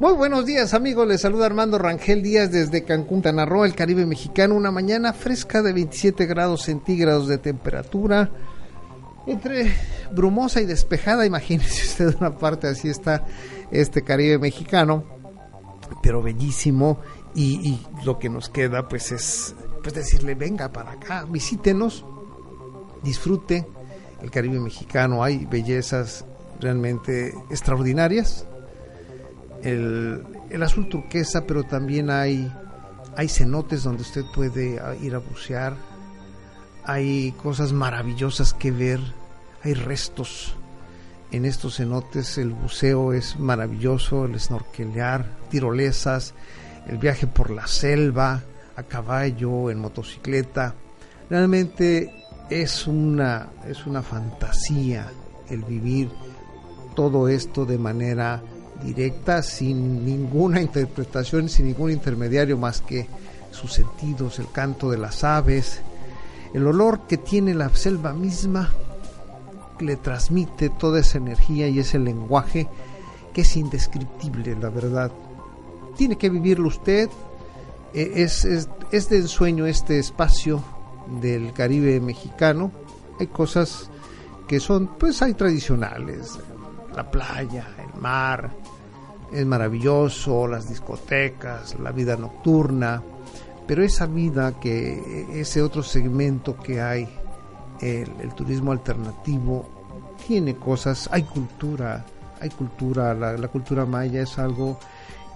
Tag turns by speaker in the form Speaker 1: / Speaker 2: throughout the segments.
Speaker 1: Muy buenos días amigos, les saluda Armando Rangel Díaz desde Cancún, Tanarroa, el Caribe mexicano, una mañana fresca de 27 grados centígrados de temperatura, entre brumosa y despejada, imagínese usted una parte así está este Caribe mexicano, pero bellísimo. Y, y lo que nos queda pues es pues decirle venga para acá, visítenos, disfrute el Caribe mexicano, hay bellezas realmente extraordinarias, el, el azul turquesa, pero también hay, hay cenotes donde usted puede ah, ir a bucear, hay cosas maravillosas que ver, hay restos en estos cenotes, el buceo es maravilloso, el snorkelear, tirolesas, el viaje por la selva, a caballo, en motocicleta, realmente es una, es una fantasía el vivir todo esto de manera directa, sin ninguna interpretación, sin ningún intermediario más que sus sentidos, el canto de las aves, el olor que tiene la selva misma, le transmite toda esa energía y ese lenguaje que es indescriptible, la verdad. Tiene que vivirlo usted, eh, es, es, es de ensueño este espacio del Caribe mexicano, hay cosas que son, pues hay tradicionales, la playa, el mar, es maravilloso, las discotecas, la vida nocturna, pero esa vida que ese otro segmento que hay, el, turismo alternativo, tiene cosas, hay cultura, hay cultura, la, la cultura maya es algo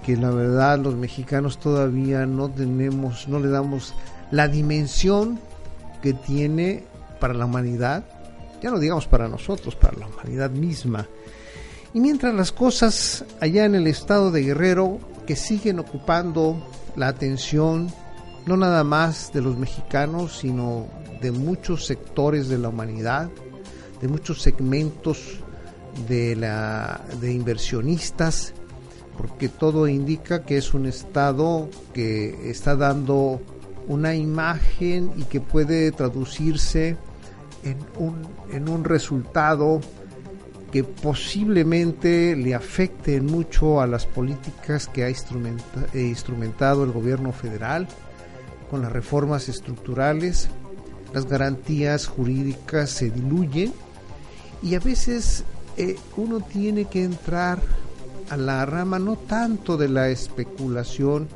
Speaker 1: que la verdad los mexicanos todavía no tenemos, no le damos la dimensión que tiene para la humanidad, ya no digamos para nosotros, para la humanidad misma. Y mientras las cosas allá en el estado de Guerrero, que siguen ocupando la atención, no nada más de los mexicanos, sino de muchos sectores de la humanidad, de muchos segmentos de, inversionistas, porque todo indica que es un estado que está dando una imagen y que puede traducirse en un resultado que posiblemente le afecten mucho a las políticas que ha eh, instrumentado el gobierno federal con las reformas estructurales, las garantías jurídicas se diluyen y a veces eh, uno tiene que entrar a la rama no tanto de la especulación,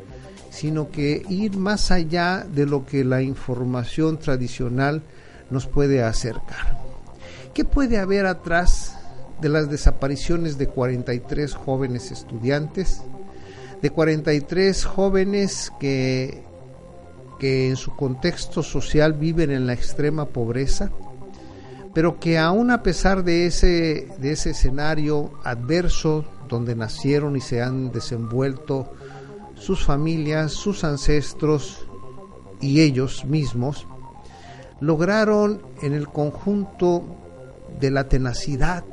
Speaker 1: sino que ir más allá de lo que la información tradicional nos puede acercar. ¿Qué puede haber atrás de las desapariciones de 43 jóvenes estudiantes, de 43 jóvenes que, que en su contexto social viven en la extrema pobreza, pero que aún a pesar de ese, de ese escenario adverso donde nacieron y se han desenvuelto sus familias, sus ancestros y ellos mismos, lograron en el conjunto de la tenacidad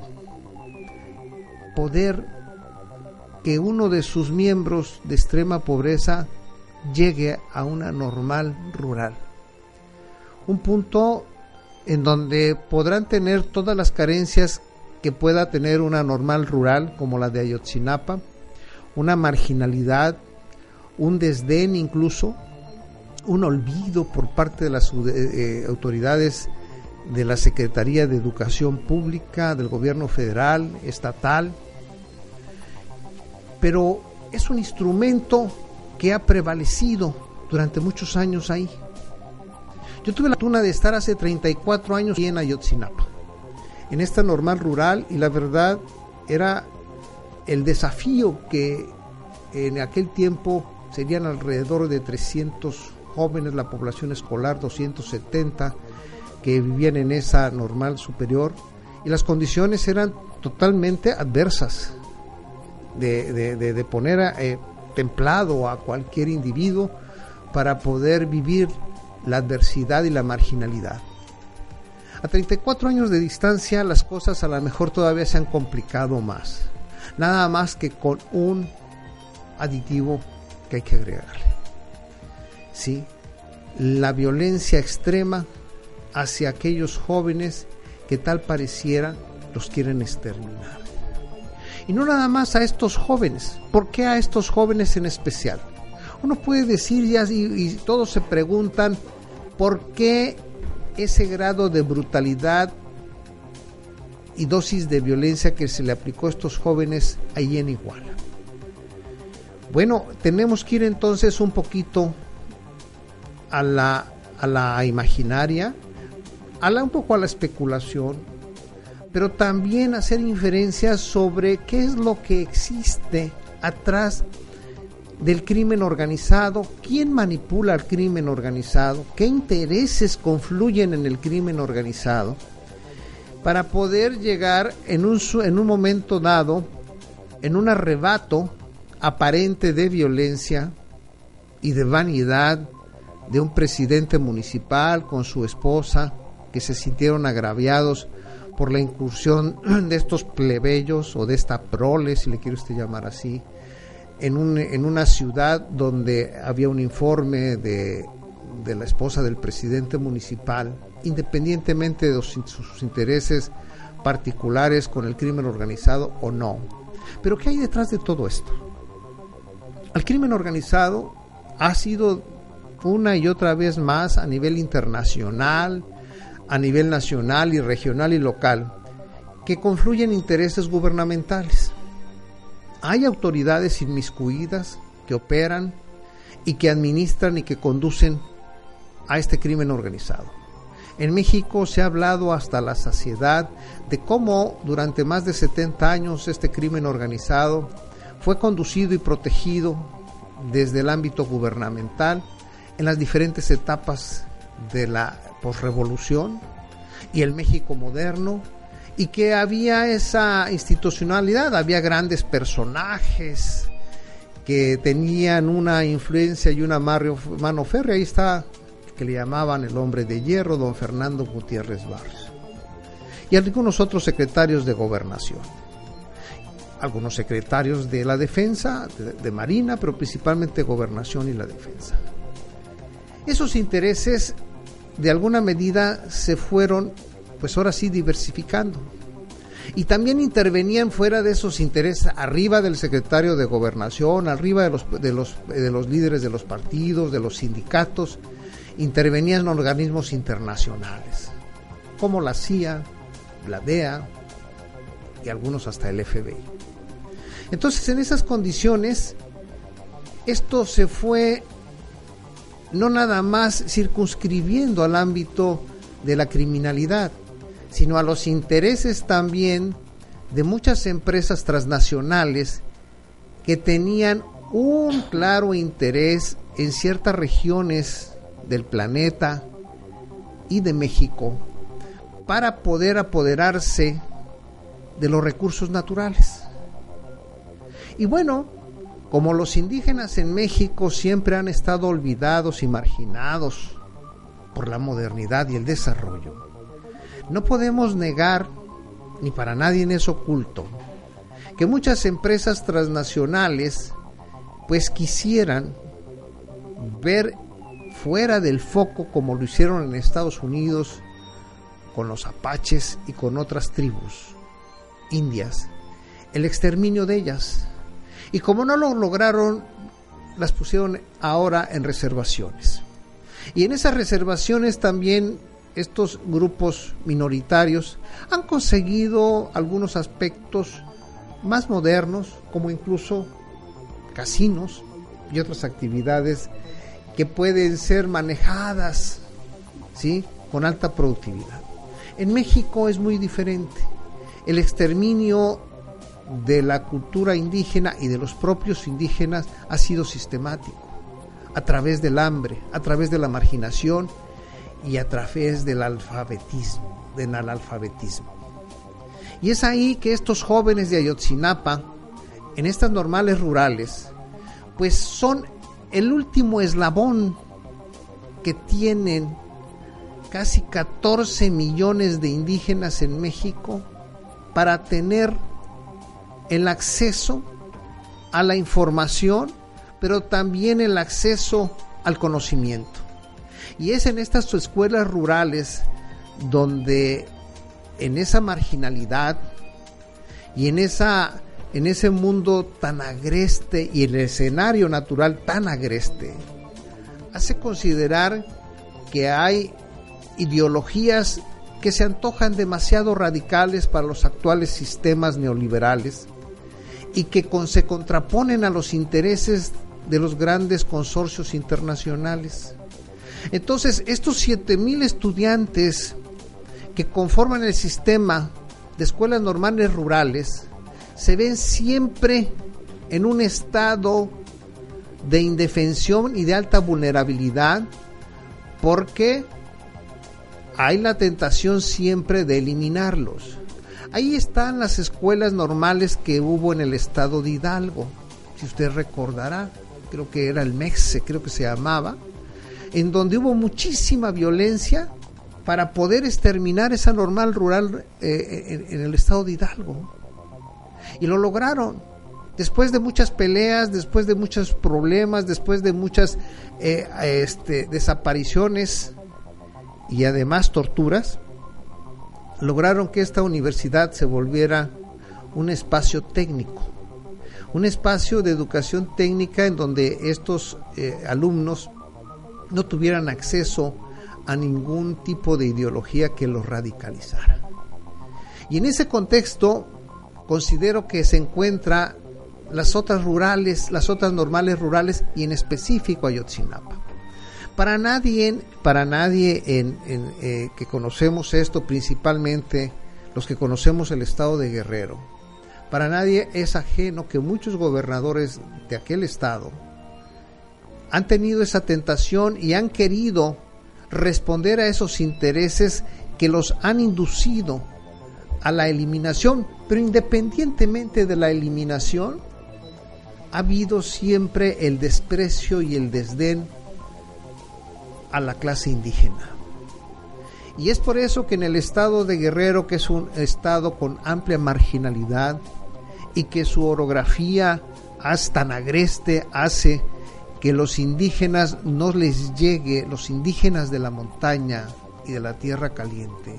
Speaker 1: poder que uno de sus miembros de extrema pobreza llegue a una normal rural. Un punto en donde podrán tener todas las carencias que pueda tener una normal rural como la de Ayotzinapa, una marginalidad, un desdén incluso, un olvido por parte de las eh, autoridades de la Secretaría de Educación Pública, del gobierno federal, estatal, pero es un instrumento que ha prevalecido durante muchos años ahí. Yo tuve la fortuna de estar hace 34 años en Ayotzinapa, en esta normal rural, y la verdad era el desafío que en aquel tiempo serían alrededor de 300 jóvenes, la población escolar 270 que vivían en esa normal superior, y las condiciones eran totalmente adversas. de, poner eh, templado a cualquier individuo para poder vivir la adversidad y la marginalidad. A 34 años de distancia las cosas a lo mejor todavía se han complicado más. Nada más que con un aditivo que hay que agregarle. ¿Sí? La violencia extrema hacia aquellos jóvenes que tal pareciera los quieren exterminar. Y no nada más a estos jóvenes. ¿Por qué a estos jóvenes en especial? Uno puede decir ya y, todos se preguntan por qué ese grado de brutalidad y dosis de violencia que se le aplicó a estos jóvenes ahí en Iguala. Bueno, tenemos que ir entonces un poquito a la, a la imaginaria, a la, un poco a la especulación, pero también hacer inferencias sobre qué es lo que existe atrás del crimen organizado, quién manipula el crimen organizado, qué intereses confluyen en el crimen organizado, para poder llegar en un, en un momento dado, en un arrebato aparente de violencia y de vanidad de un presidente municipal con su esposa, que se sintieron agraviados por la incursión de estos plebeyos o de esta prole, si le quiere usted llamar así, en, un, en una ciudad donde había un informe de, de la esposa del presidente municipal, independientemente de sus intereses particulares con el crimen organizado o no. Pero ¿qué hay detrás de todo esto? El crimen organizado ha sido una y otra vez más a nivel internacional, a nivel nacional y regional y local, que confluyen intereses gubernamentales. Hay autoridades inmiscuidas que operan y que administran y que conducen a este crimen organizado. En México se ha hablado hasta la saciedad de cómo durante más de 70 años este crimen organizado fue conducido y protegido desde el ámbito gubernamental en las diferentes etapas de la posrevolución y el México moderno y que había esa institucionalidad, había grandes personajes que tenían una influencia y una mano férrea. Ahí está que le llamaban el hombre de hierro, don Fernando Gutiérrez Barrios. Y algunos otros secretarios de gobernación. Algunos secretarios de la defensa, de, de Marina, pero principalmente gobernación y la defensa. Esos intereses de alguna medida se fueron, pues ahora sí, diversificando. Y también intervenían fuera de esos intereses, arriba del secretario de gobernación, arriba de los, de los, de los líderes de los partidos, de los sindicatos, intervenían organismos internacionales, como la CIA, la DEA y algunos hasta el FBI. Entonces, en esas condiciones, esto se fue no nada más circunscribiendo al ámbito de la criminalidad, sino a los intereses también de muchas empresas transnacionales que tenían un claro interés en ciertas regiones del planeta y de México para poder apoderarse de los recursos naturales. Y bueno, como los indígenas en México siempre han estado olvidados y marginados por la modernidad y el desarrollo, no podemos negar, ni para nadie es oculto, que muchas empresas transnacionales pues quisieran ver fuera del foco como lo hicieron en Estados Unidos con los apaches y con otras tribus indias, el exterminio de ellas y como no lo lograron, las pusieron ahora en reservaciones. Y en esas reservaciones también estos grupos minoritarios han conseguido algunos aspectos más modernos, como incluso casinos y otras actividades que pueden ser manejadas ¿sí? con alta productividad. En México es muy diferente. El exterminio de la cultura indígena y de los propios indígenas ha sido sistemático, a través del hambre, a través de la marginación y a través del alfabetismo, del analfabetismo. Y es ahí que estos jóvenes de Ayotzinapa en estas normales rurales, pues son el último eslabón que tienen casi 14 millones de indígenas en México para tener el acceso a la información, pero también el acceso al conocimiento. Y es en estas escuelas rurales donde en esa marginalidad y en esa en ese mundo tan agreste y el escenario natural tan agreste hace considerar que hay ideologías que se antojan demasiado radicales para los actuales sistemas neoliberales y que se contraponen a los intereses de los grandes consorcios internacionales. Entonces, estos 7.000 estudiantes que conforman el sistema de escuelas normales rurales se ven siempre en un estado de indefensión y de alta vulnerabilidad porque hay la tentación siempre de eliminarlos. Ahí están las escuelas normales que hubo en el estado de Hidalgo, si usted recordará, creo que era el MEXE, creo que se llamaba, en donde hubo muchísima violencia para poder exterminar esa normal rural eh, en, el estado de Hidalgo. Y lo lograron. Después de muchas peleas, después de muchos problemas, después de muchas eh, este, desapariciones y además torturas, lograron que esta universidad se volviera un espacio técnico, un espacio de educación técnica en donde estos eh, alumnos no tuvieran acceso a ningún tipo de ideología que los radicalizara. Y en ese contexto considero que se encuentra las otras rurales, las otras normales rurales y en específico Ayotzinapa. Para nadie, para nadie eh, que conocemos esto, principalmente los que conocemos el estado de Guerrero, para nadie es ajeno que muchos gobernadores de aquel estado han tenido esa tentación y han querido responder a esos intereses que los han inducido a la eliminación, pero independientemente de la eliminación, ha habido siempre el desprecio y el desdén a la clase indígena. Y es por eso que en el estado de Guerrero, que es un estado con amplia marginalidad y que su orografía hasta tan agreste hace que los indígenas no les llegue, los indígenas de la montaña y de la tierra caliente,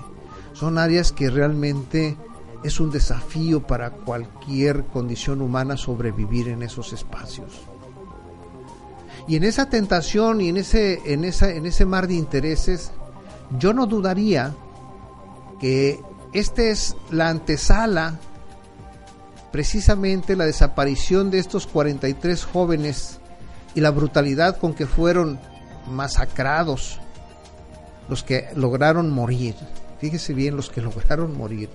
Speaker 1: son áreas que realmente es un desafío para cualquier condición humana sobrevivir en esos espacios. Y en esa tentación y en ese, en esa, en ese mar de intereses, yo no dudaría que esta es la antesala, precisamente la desaparición de estos 43 jóvenes y la brutalidad con que fueron masacrados los que lograron morir. Fíjese bien los que lograron morir,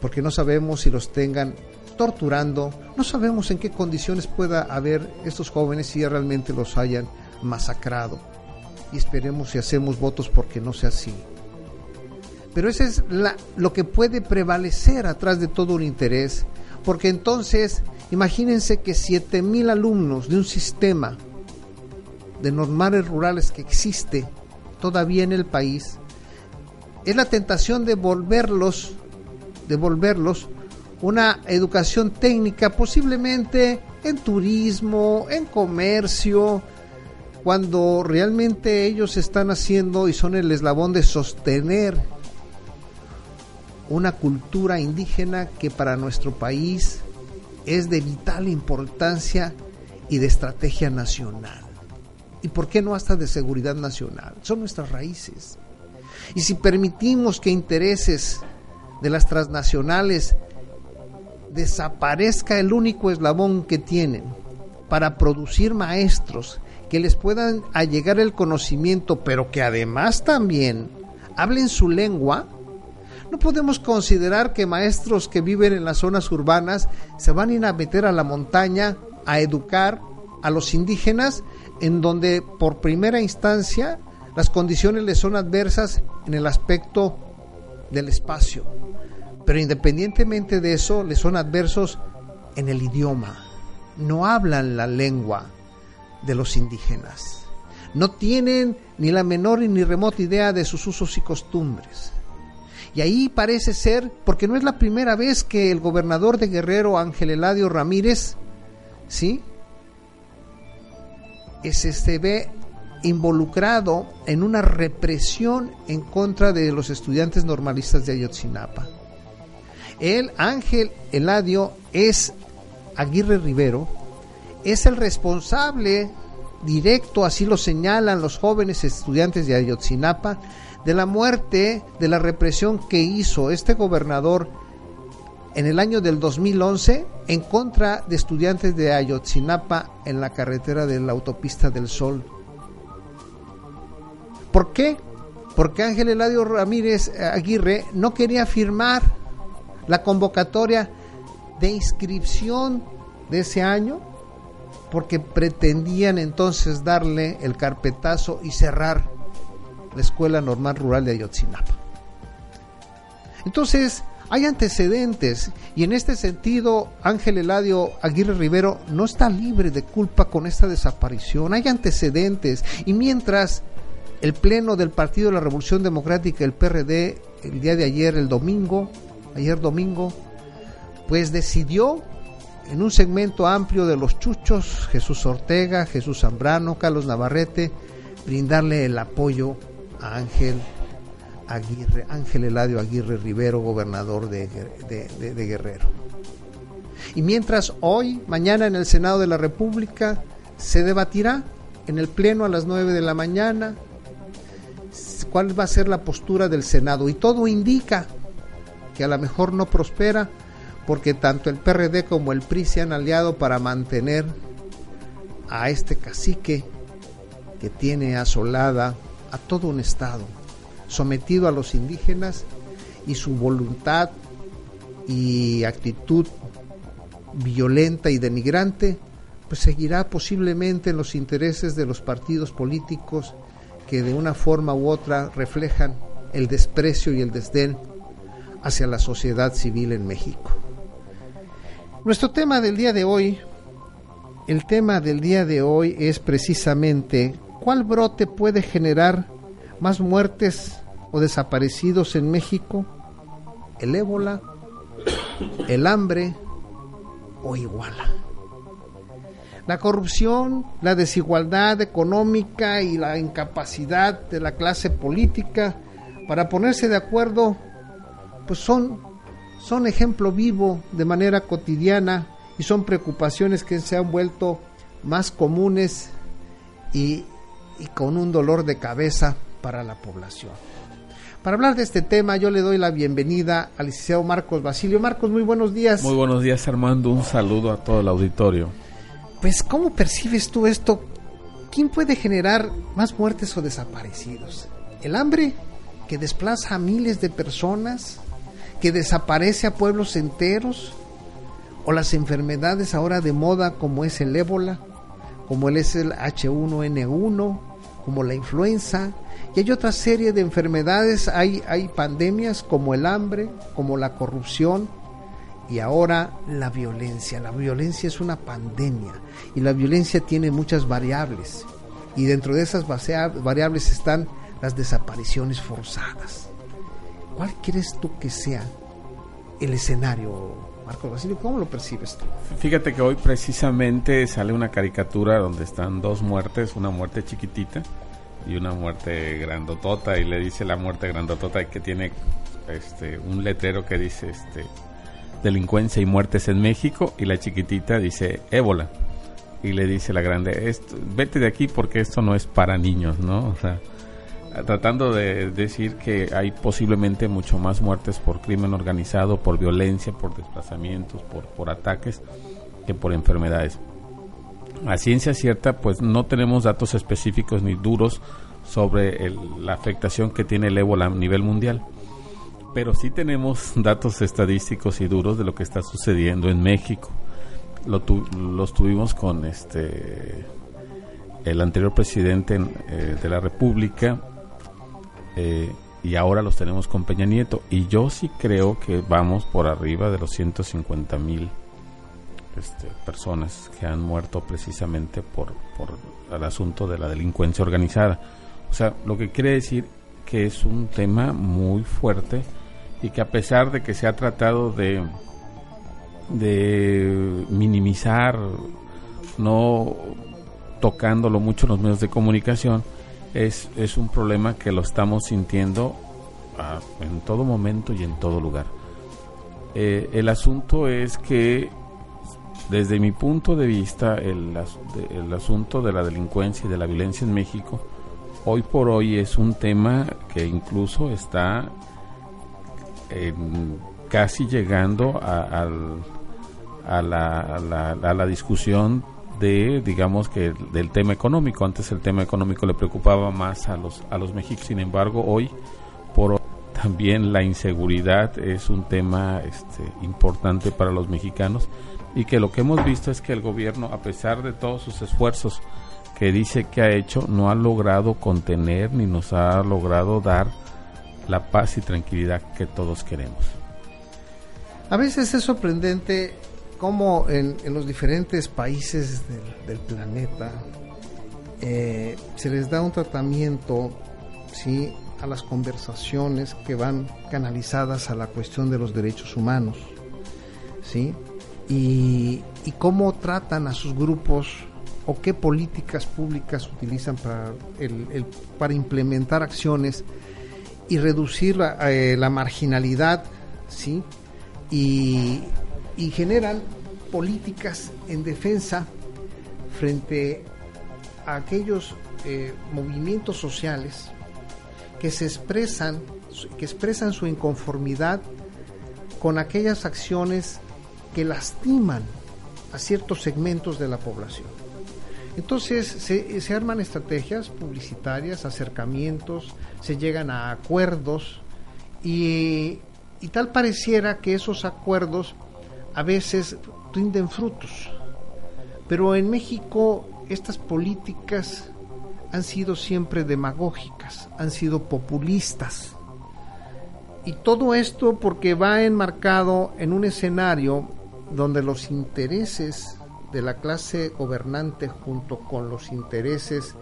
Speaker 1: porque no sabemos si los tengan torturando, no sabemos en qué condiciones pueda haber estos jóvenes si realmente los hayan masacrado. Y esperemos y hacemos votos porque no sea así. Pero eso es lo que puede prevalecer atrás de todo un interés, porque entonces Imagínense que 7.000 alumnos de un sistema de normales rurales que existe todavía en el país, es la tentación de volverlos, de volverlos una educación técnica, posiblemente en turismo, en comercio, cuando realmente ellos están haciendo y son el eslabón de sostener una cultura indígena que para nuestro país es de vital importancia y de estrategia nacional. ¿Y por qué no hasta de seguridad nacional? Son nuestras raíces. Y si permitimos que intereses de las transnacionales desaparezca el único eslabón que tienen para producir maestros que les puedan allegar el conocimiento, pero que además también hablen su lengua, no podemos considerar que maestros que viven en las zonas urbanas se van a ir a meter a la montaña a educar a los indígenas en donde por primera instancia las condiciones les son adversas en el aspecto del espacio. Pero independientemente de eso, les son adversos en el idioma, no hablan la lengua de los indígenas, no tienen ni la menor ni remota idea de sus usos y costumbres. Y ahí parece ser, porque no es la primera vez que el gobernador de Guerrero, Ángel Eladio Ramírez, ¿sí? se ve involucrado en una represión en contra de los estudiantes normalistas de Ayotzinapa. El Ángel Eladio es Aguirre Rivero, es el responsable directo, así lo señalan los jóvenes estudiantes de Ayotzinapa, de la muerte, de la represión que hizo este gobernador en el año del 2011 en contra de estudiantes de Ayotzinapa en la carretera de la autopista del Sol. ¿Por qué? Porque Ángel Eladio Ramírez Aguirre no quería firmar la convocatoria de inscripción de ese año porque pretendían entonces darle el carpetazo y cerrar la Escuela Normal Rural de Ayotzinapa. Entonces, hay antecedentes y en este sentido Ángel Eladio Aguirre Rivero no está libre de culpa con esta desaparición. Hay antecedentes y mientras el Pleno del Partido de la Revolución Democrática, el PRD, el día de ayer, el domingo, ayer domingo, pues decidió en un segmento amplio de los chuchos, Jesús Ortega, Jesús Zambrano, Carlos Navarrete, brindarle el apoyo a Ángel Aguirre, Ángel Eladio Aguirre Rivero, gobernador de, de, Guerrero. Y mientras hoy, mañana en el Senado de la República, se debatirá en el Pleno a las 9 de la mañana cuál va a ser la postura del Senado. Y todo indica que a lo mejor no prospera porque tanto el PRD como el PRI se han aliado para mantener a este cacique que tiene asolada a todo un estado sometido a los indígenas y su voluntad y actitud violenta y denigrante, pues seguirá posiblemente en los intereses de los partidos políticos que de una forma u otra reflejan el desprecio y el desdén hacia la sociedad civil en México. Nuestro tema del día de hoy, el tema del día de hoy es precisamente cuál brote puede generar más muertes o desaparecidos en México, el ébola, el hambre o iguala. La corrupción, la desigualdad económica y la incapacidad de la clase política para ponerse de acuerdo, pues son, son ejemplo vivo de manera cotidiana y son preocupaciones que se han vuelto más comunes y, y con un dolor de cabeza para la población. Para hablar de este tema, yo le doy la bienvenida al licenciado Marcos Basilio. Marcos, muy buenos días.
Speaker 2: Muy buenos días, Armando. Un saludo a todo el auditorio.
Speaker 1: Pues, ¿cómo percibes tú esto? ¿Quién puede generar más muertes o desaparecidos? ¿El hambre que desplaza a miles de personas? ¿Que desaparece a pueblos enteros? ¿O las enfermedades ahora de moda como es el ébola? Como el H1N1? ¿Como la influenza? Y hay otra serie de enfermedades, hay, hay pandemias como el hambre, como la corrupción y ahora la violencia. La violencia es una pandemia y la violencia tiene muchas variables y dentro de esas variables están las desapariciones forzadas. ¿Cuál crees tú que sea el escenario, Marco Basilio? ¿Cómo lo percibes tú?
Speaker 2: Fíjate que hoy precisamente sale una caricatura donde están dos muertes, una muerte chiquitita y una muerte grandotota y le dice la muerte grandotota que tiene este un letrero que dice este delincuencia y muertes en México y la chiquitita dice ébola y le dice la grande esto, vete de aquí porque esto no es para niños no o sea tratando de decir que hay posiblemente mucho más muertes por crimen organizado por violencia por desplazamientos por por ataques que por enfermedades a ciencia cierta, pues no tenemos datos específicos ni duros sobre la afectación que tiene el ébola a nivel mundial. Pero sí tenemos datos estadísticos y duros de lo que está sucediendo en México. Lo los tuvimos con este el anterior presidente eh, de la República eh, y ahora los tenemos con Peña Nieto. Y yo sí creo que vamos por arriba de los 150 mil este, personas que han muerto precisamente por, por el asunto de la delincuencia organizada. O sea, lo que quiere decir que es un tema muy fuerte y que a pesar de que se ha tratado de, de minimizar, no tocándolo mucho en los medios de comunicación, es, es un problema que lo estamos sintiendo ah, en todo momento y en todo lugar. Eh, el asunto es que desde mi punto de vista, el, el, asunto de la delincuencia y de la violencia en México, hoy por hoy es un tema que incluso está casi llegando a, a, la, a, la, discusión de, digamos que del tema económico. Antes el tema económico le preocupaba más a los, a los mexicanos, sin embargo, hoy por también la inseguridad es un tema este, importante para los mexicanos y que lo que hemos visto es que el gobierno, a pesar de todos sus esfuerzos que dice que ha hecho, no ha logrado contener ni nos ha logrado dar la paz y tranquilidad que todos queremos.
Speaker 1: A veces es sorprendente cómo en, los diferentes países del, planeta eh, se les da un tratamiento ¿sí? a las conversaciones que van canalizadas a la cuestión de los derechos humanos. ¿sí? y, cómo tratan a sus grupos o qué políticas públicas utilizan para, el, para implementar acciones y reducir la, eh, marginalidad, ¿sí? Y, generan políticas en defensa frente a aquellos eh, movimientos sociales que se expresan, que expresan su inconformidad con aquellas acciones que lastiman a ciertos segmentos de la población. Entonces se, arman estrategias publicitarias, acercamientos, se llegan a acuerdos y, y tal pareciera que esos acuerdos a veces rinden frutos. Pero en México estas políticas han sido siempre demagógicas, han sido populistas. Y todo esto porque va enmarcado en un escenario donde los intereses de la clase gobernante junto con los intereses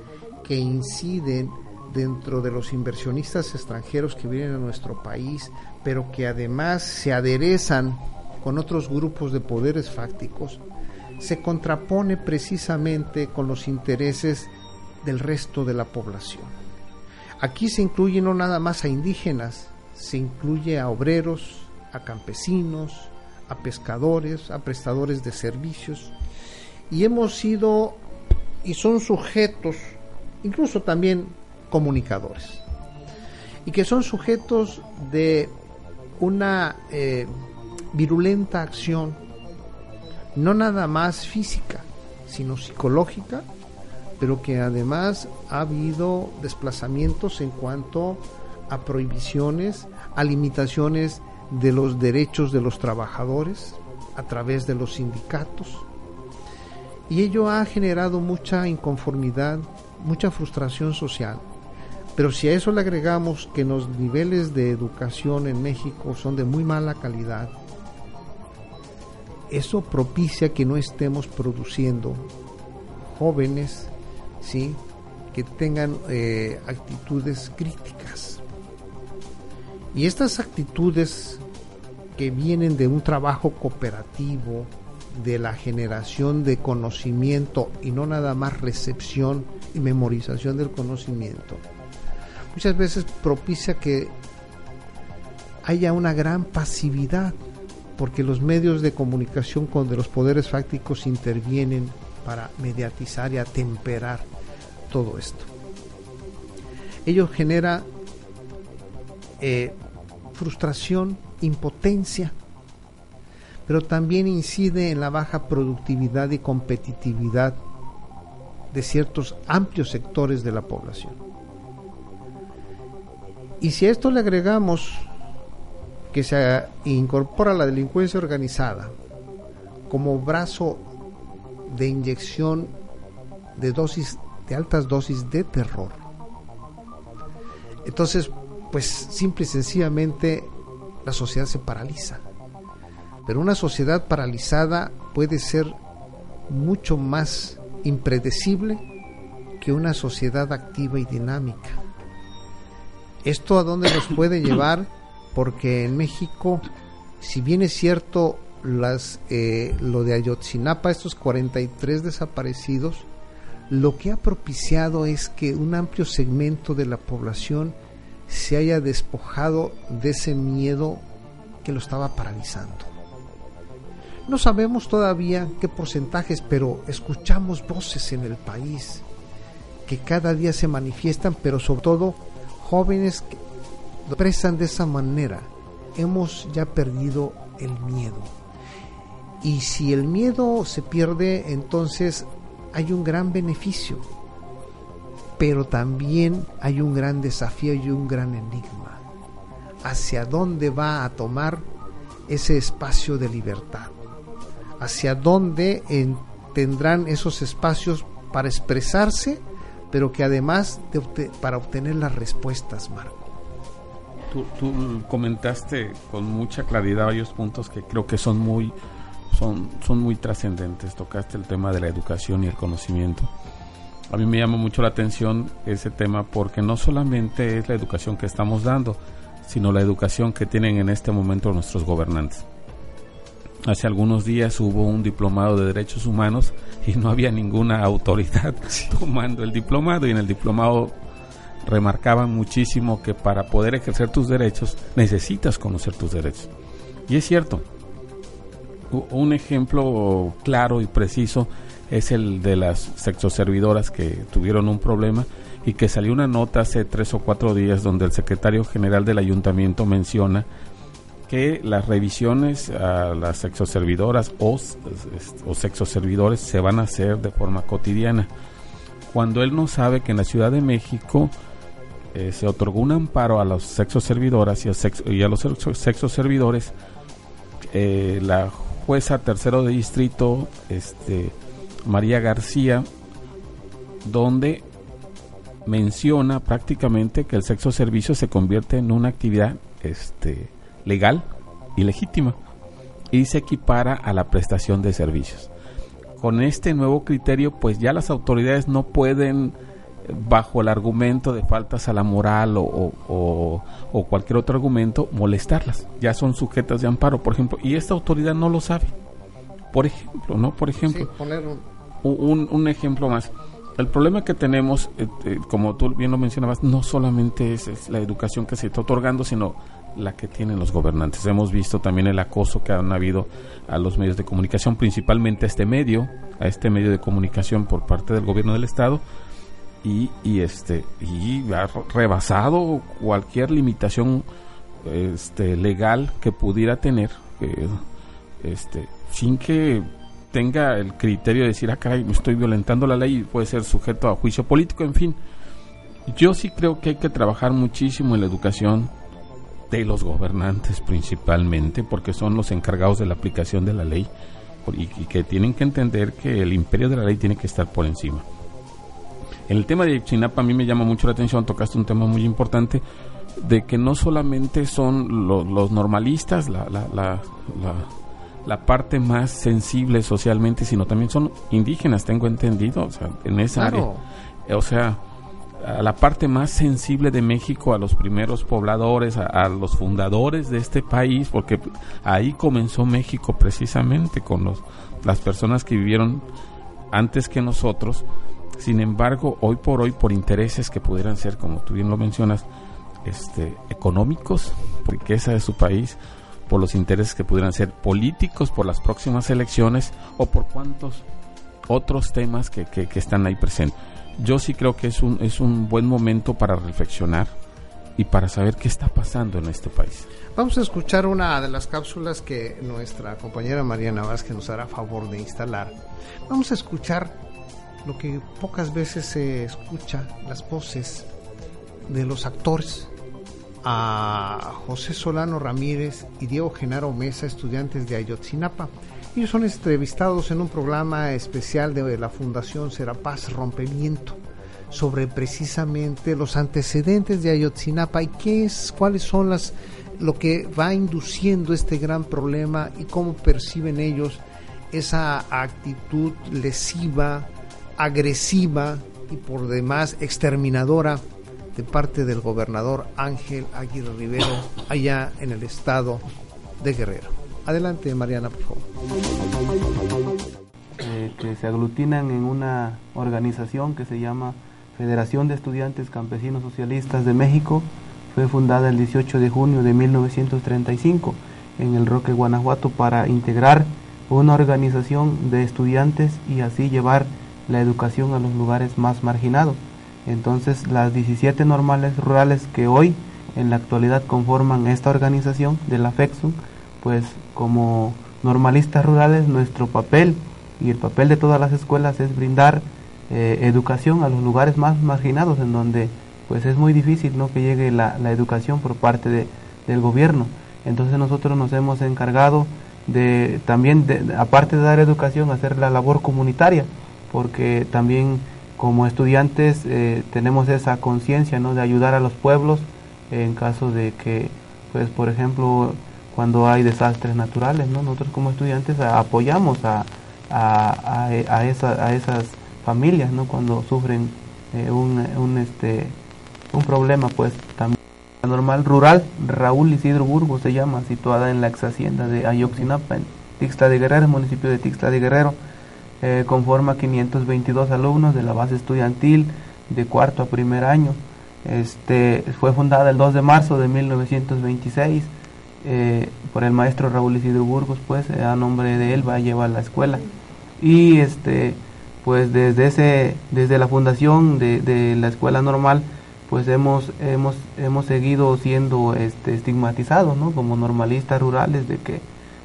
Speaker 1: que inciden dentro de los inversionistas extranjeros que vienen a nuestro país, pero que además se aderezan con otros grupos de poderes fácticos, se contrapone precisamente con los intereses del resto de la población. Aquí se incluye no nada más a indígenas, se incluye a obreros, a campesinos, a pescadores, a prestadores de servicios, y hemos sido y son sujetos, incluso también comunicadores, y que son sujetos de una eh, virulenta acción, no nada más física, sino psicológica, pero que además ha habido desplazamientos en cuanto a prohibiciones, a limitaciones de los derechos de los trabajadores a través de los sindicatos. Y ello ha generado mucha inconformidad, mucha frustración social. Pero si a eso le agregamos que los niveles de educación en México son de muy mala calidad, eso propicia que no estemos produciendo jóvenes, ¿sí? que tengan eh, actitudes críticas. Y estas actitudes que vienen de un trabajo cooperativo, de la generación de conocimiento y no nada más recepción y memorización del conocimiento, muchas veces propicia que haya una gran pasividad, porque los medios de comunicación con de los poderes fácticos intervienen para mediatizar y atemperar todo esto. Ello genera eh, frustración impotencia, pero también incide en la baja productividad y competitividad de ciertos amplios sectores de la población. Y si a esto le agregamos que se incorpora la delincuencia organizada como brazo de inyección de dosis de altas dosis de terror. Entonces, pues simple y sencillamente la sociedad se paraliza. Pero una sociedad paralizada puede ser mucho más impredecible que una sociedad activa y dinámica. ¿Esto a dónde nos puede llevar? Porque en México, si bien es cierto las, eh, lo de Ayotzinapa, estos 43 desaparecidos, lo que ha propiciado es que un amplio segmento de la población se haya despojado de ese miedo que lo estaba paralizando. No sabemos todavía qué porcentajes, pero escuchamos voces en el país que cada día se manifiestan, pero sobre todo jóvenes lo expresan de esa manera. Hemos ya perdido el miedo. Y si el miedo se pierde, entonces hay un gran beneficio, pero también hay un gran desafío y un gran enigma. ¿Hacia dónde va a tomar ese espacio de libertad? ¿Hacia dónde tendrán esos espacios para expresarse, pero que además de para obtener las respuestas, Marco?
Speaker 2: Tú, comentaste con mucha claridad varios puntos que creo que son muy son, son muy trascendentes. Tocaste el tema de la educación y el conocimiento. A mí me llama mucho la atención ese tema porque no solamente es la educación que estamos dando, sino la educación que tienen en este momento nuestros gobernantes. Hace algunos días hubo un diplomado de derechos humanos y no había ninguna autoridad tomando el diplomado y en el diplomado remarcaban muchísimo que para poder ejercer tus derechos necesitas conocer tus derechos. Y es cierto, un ejemplo claro y preciso es el de las sexoservidoras que tuvieron un problema y que salió una nota hace tres o cuatro días donde el secretario general del ayuntamiento menciona que las revisiones a las sexoservidoras o, o sexoservidores se van a hacer de forma cotidiana. Cuando él no sabe que en la Ciudad de México eh, se otorgó un amparo a las sexoservidoras y a, y a los sexoservidores, eh, la jueza tercero de distrito, este, María García, donde menciona prácticamente que el sexo servicio se convierte en una actividad este, legal y legítima y se equipara a la prestación de servicios. Con este nuevo criterio, pues ya las autoridades no pueden bajo el argumento de faltas a la moral o, cualquier otro argumento, molestarlas. Ya son sujetas de amparo, por ejemplo, y esta autoridad no lo sabe. Por ejemplo, ¿no? Por ejemplo, un... Un, ejemplo más. El problema que tenemos, eh, eh, como tú bien lo mencionabas, no solamente es, la educación que se está otorgando, sino la que tienen los gobernantes. Hemos visto también el acoso que han habido a los medios de comunicación, principalmente a este medio, a este medio de comunicación por parte del gobierno del Estado, y, y este y ha rebasado cualquier limitación este legal que pudiera tener este sin que tenga el criterio de decir ah caray estoy violentando la ley y puede ser sujeto a juicio político en fin. Yo sí creo que hay que trabajar muchísimo en la educación de los gobernantes principalmente porque son los encargados de la aplicación de la ley y que tienen que entender que el imperio de la ley tiene que estar por encima. en el tema de Chinapa a mí me llama mucho la atención, tocaste un tema muy importante, de que no solamente son los normalistas, la, la, la, la, parte más sensible socialmente, sino también son indígenas, tengo entendido, o sea, en esa área. O sea, a la parte más sensible de México, a los primeros pobladores, a, los fundadores de este país, porque ahí comenzó México precisamente con los, las personas que vivieron antes que nosotros sin embargo, hoy por hoy, por intereses que pudieran ser, como tú bien lo mencionas, este, económicos, por riqueza de su país, por los intereses que pudieran ser políticos, por las próximas elecciones o por cuantos otros temas que, que, están ahí presentes. Yo sí creo que es un, es un buen momento para reflexionar y para saber qué está pasando en este país.
Speaker 1: Vamos a escuchar una de las cápsulas que nuestra compañera Mariana Vázquez nos hará favor de instalar. Vamos a escuchar lo que pocas veces se escucha, las voces de los actores. A José Solano Ramírez y Diego Genaro Mesa, estudiantes de Ayotzinapa. Ellos son entrevistados en un programa especial de la Fundación Serapaz Rompimiento sobre precisamente los antecedentes de Ayotzinapa y qué es, cuáles son las lo que va induciendo este gran problema y cómo perciben ellos esa actitud lesiva, agresiva y por demás exterminadora de parte del gobernador Ángel Aguirre Rivero allá en el estado de Guerrero. Adelante Mariana, por favor.
Speaker 3: Eh, que se aglutinan en una organización que se llama Federación de Estudiantes Campesinos Socialistas de México. Fue fundada el 18 de junio de 1935 en el Roque, Guanajuato, para integrar una organización de estudiantes y así llevar la educación a los lugares más marginados. Entonces las 17 normales rurales que hoy en la actualidad conforman esta organización de la FEXUM, pues como normalistas rurales nuestro papel y el papel de todas las escuelas es brindar eh, educación a los lugares más marginados en donde pues es muy difícil ¿no? que llegue la, educación por parte de, del gobierno. Entonces nosotros nos hemos encargado de también, aparte de dar educación, hacer la labor comunitaria, porque también como estudiantes eh, tenemos esa conciencia ¿no? de ayudar a los pueblos en caso de que, pues por ejemplo, cuando hay desastres naturales, ¿no? nosotros como estudiantes apoyamos a, a, a, esa, a esas familias ¿no? cuando sufren eh, un, un, este, un problema, pues también. Normal rural Raúl Isidro Burgos se llama, situada en la ex hacienda de Ayoxinapa, en Tixla de Guerrero, municipio de Tixla de Guerrero eh, conforma 522 alumnos de la base estudiantil de cuarto a primer año. Este, fue fundada el 2 de marzo de 1926 eh, por el maestro Raúl Isidro Burgos, pues eh, a nombre de él va a llevar la escuela. Y este, pues desde, ese, desde la fundación de, de la escuela normal, pues hemos, hemos, hemos seguido siendo este, estigmatizados ¿no? como normalistas rurales de que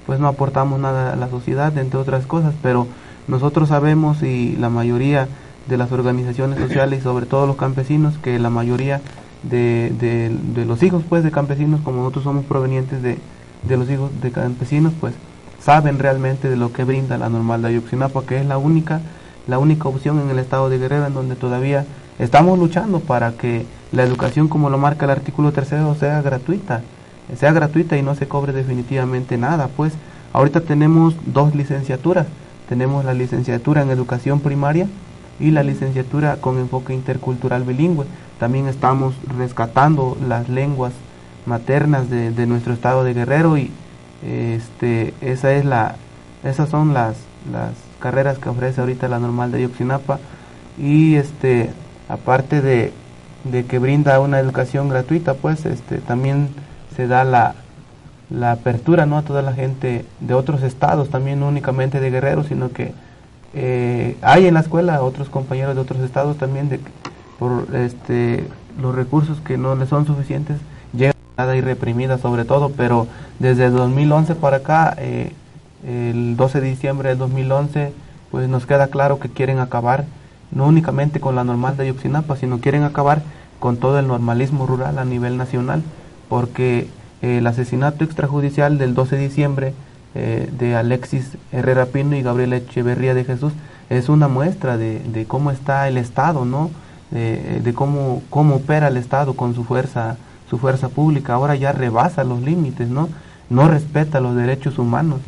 Speaker 3: pues no aportamos nada a la sociedad, entre otras cosas, pero nosotros sabemos y la mayoría de las organizaciones sociales y sobre todo los campesinos que la mayoría de, los hijos pues de campesinos como nosotros somos provenientes de, de, los hijos de campesinos pues saben realmente de lo que brinda la normal de Ayuxinapa que es la única la única opción en el estado de Guerrero en donde todavía estamos luchando para que la educación como lo marca el artículo tercero sea gratuita sea gratuita y no se cobre definitivamente nada. Pues ahorita tenemos dos licenciaturas tenemos la licenciatura en educación primaria y la licenciatura con enfoque intercultural bilingüe. También estamos rescatando las lenguas maternas de, nuestro estado de Guerrero y este, esa es la, esas son las, las carreras que ofrece ahorita la normal de Yoxinapa y este, aparte de, de que brinda una educación gratuita, pues este, también se da la, la apertura ¿no? a toda la gente de otros estados, también no únicamente de Guerrero, sino que eh, hay en la escuela otros compañeros de otros estados también de por este los recursos que no les son suficientes llegan nada y reprimida sobre todo, pero desde 2011 para acá, eh, el 12 de diciembre del 2011, pues nos queda claro que quieren acabar no únicamente con la normal de Ayotzinapa, sino quieren acabar con todo el normalismo rural a nivel nacional, porque el asesinato extrajudicial del 12 de diciembre eh, de Alexis Herrera Pino y Gabriela Echeverría de Jesús es una muestra de, cómo está el Estado, ¿no? de cómo, cómo opera el Estado con su fuerza, su fuerza pública. Ahora ya rebasa los límites, ¿no? No respeta los derechos humanos,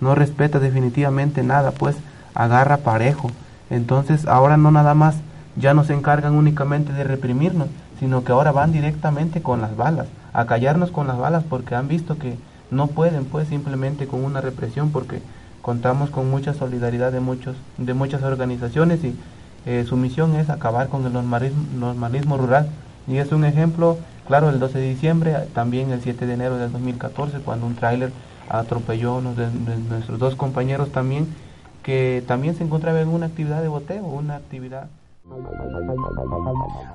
Speaker 3: no respeta definitivamente nada, pues agarra parejo. Entonces ahora no nada más, ya no se encargan únicamente de reprimirnos, sino que ahora van directamente con las balas a callarnos con las balas porque han visto que no pueden pues simplemente con una represión porque contamos con mucha solidaridad de muchos de muchas organizaciones y eh, su misión es acabar con el normalismo, rural. Y es un ejemplo claro el 12 de diciembre también el 7 de enero del 2014 cuando un tráiler atropelló a uno de, nuestros dos compañeros también que también se encontraba en una actividad de boteo una actividad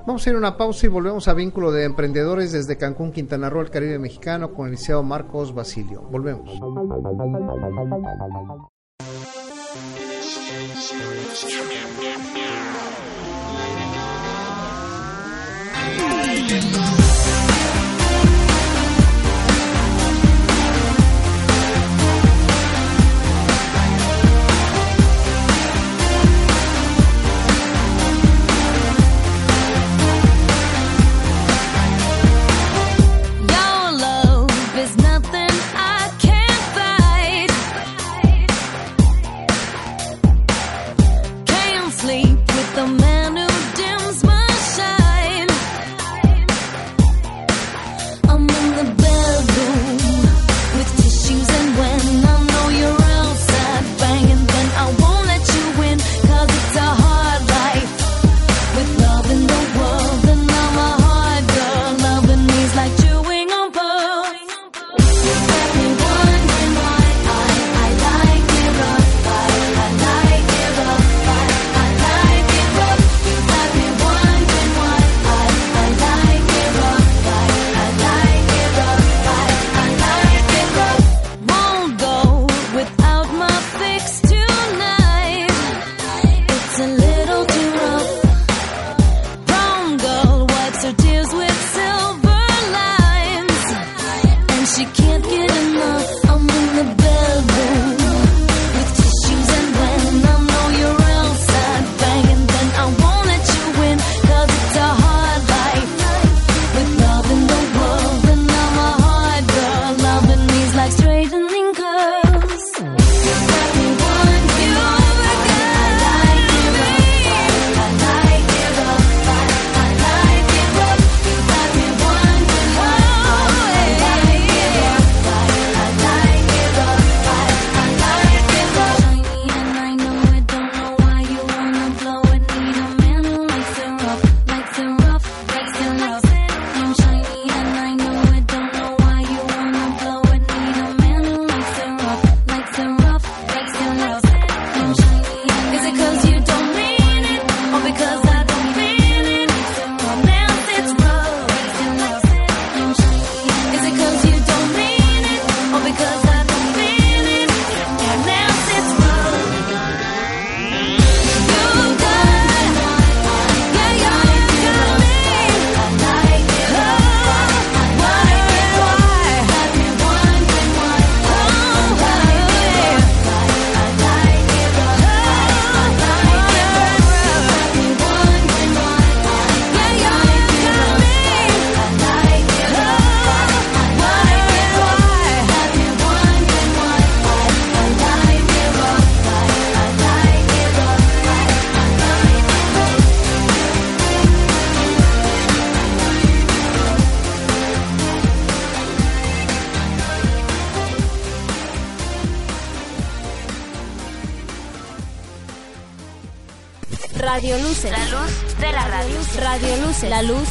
Speaker 1: Vamos a ir a una pausa y volvemos a Vínculo de Emprendedores desde Cancún, Quintana Roo, el Caribe Mexicano, con el liceo Marcos Basilio. Volvemos.
Speaker 4: La luz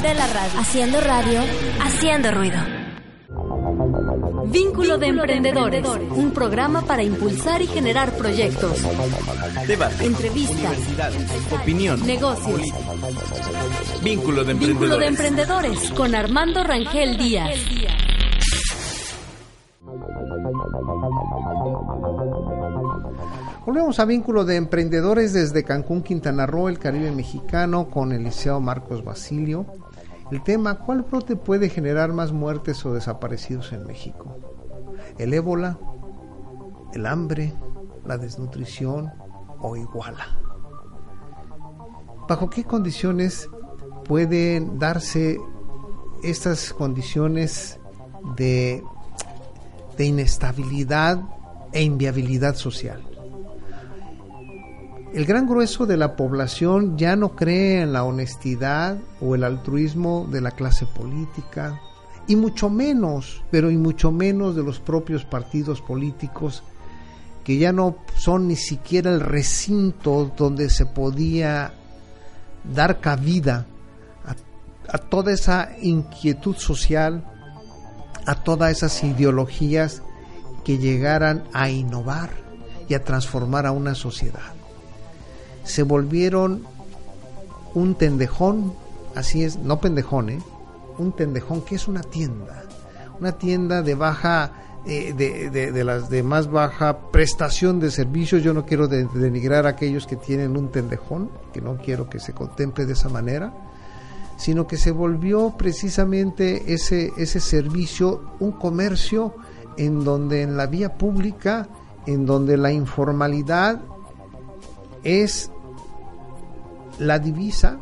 Speaker 4: de la radio. Haciendo radio, haciendo ruido. Vínculo de Emprendedores, un programa para impulsar y generar proyectos.
Speaker 5: Debate.
Speaker 4: Entrevistas.
Speaker 5: Opinión.
Speaker 4: Negocios.
Speaker 5: Vínculo de Emprendedores.
Speaker 4: Vínculo de Emprendedores con Armando Rangel Díaz.
Speaker 1: Volvemos a vínculo de emprendedores desde Cancún, Quintana Roo, el Caribe mexicano, con el Liceo Marcos Basilio. El tema, ¿cuál brote puede generar más muertes o desaparecidos en México? ¿El ébola? ¿El hambre? ¿La desnutrición? ¿O iguala? ¿Bajo qué condiciones pueden darse estas condiciones de, de inestabilidad e inviabilidad social? El gran grueso de la población ya no cree en la honestidad o el altruismo de la clase política, y mucho menos, pero y mucho menos de los propios partidos políticos, que ya no son ni siquiera el recinto donde se podía dar cabida a, toda esa inquietud social, a todas esas ideologías que llegaran a innovar y a transformar a una sociedad se volvieron un tendejón, así es, no pendejón, ¿eh? un tendejón que es una tienda, una tienda de baja, eh, de, de, las de más baja prestación de servicios. Yo no quiero denigrar a aquellos que tienen un tendejón, que no quiero que se contemple de esa manera, sino que se volvió precisamente ese, ese servicio un comercio en donde en la vía pública, en donde la informalidad es la divisa.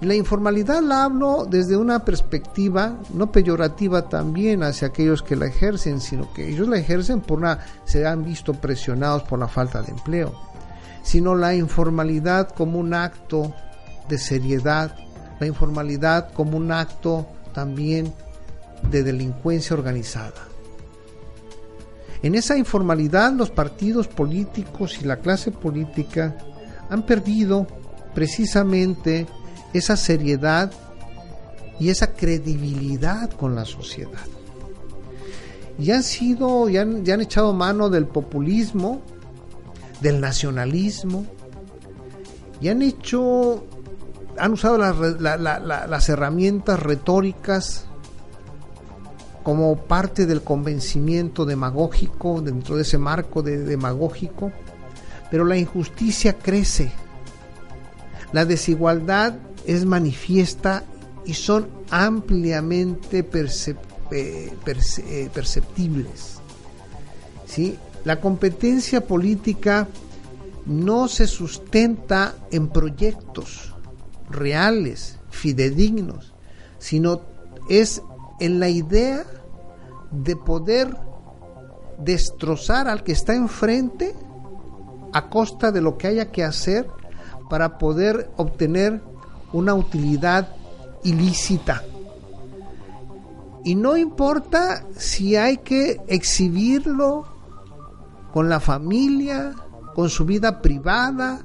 Speaker 1: Y la informalidad la hablo desde una perspectiva no peyorativa también hacia aquellos que la ejercen, sino que ellos la ejercen por una, se han visto presionados por la falta de empleo. sino la informalidad como un acto de seriedad, la informalidad como un acto también de delincuencia organizada. En esa informalidad los partidos políticos y la clase política han perdido precisamente esa seriedad y esa credibilidad con la sociedad. Y han sido, y han, han echado mano del populismo, del nacionalismo, y han hecho, han usado las herramientas retóricas como parte del convencimiento demagógico, dentro de ese marco de demagógico, pero la injusticia crece, la desigualdad es manifiesta y son ampliamente eh, eh, perceptibles. ¿sí? La competencia política no se sustenta en proyectos reales, fidedignos, sino es en la idea de poder destrozar al que está enfrente a costa de lo que haya que hacer para poder obtener una utilidad ilícita. Y no importa si hay que exhibirlo con la familia, con su vida privada,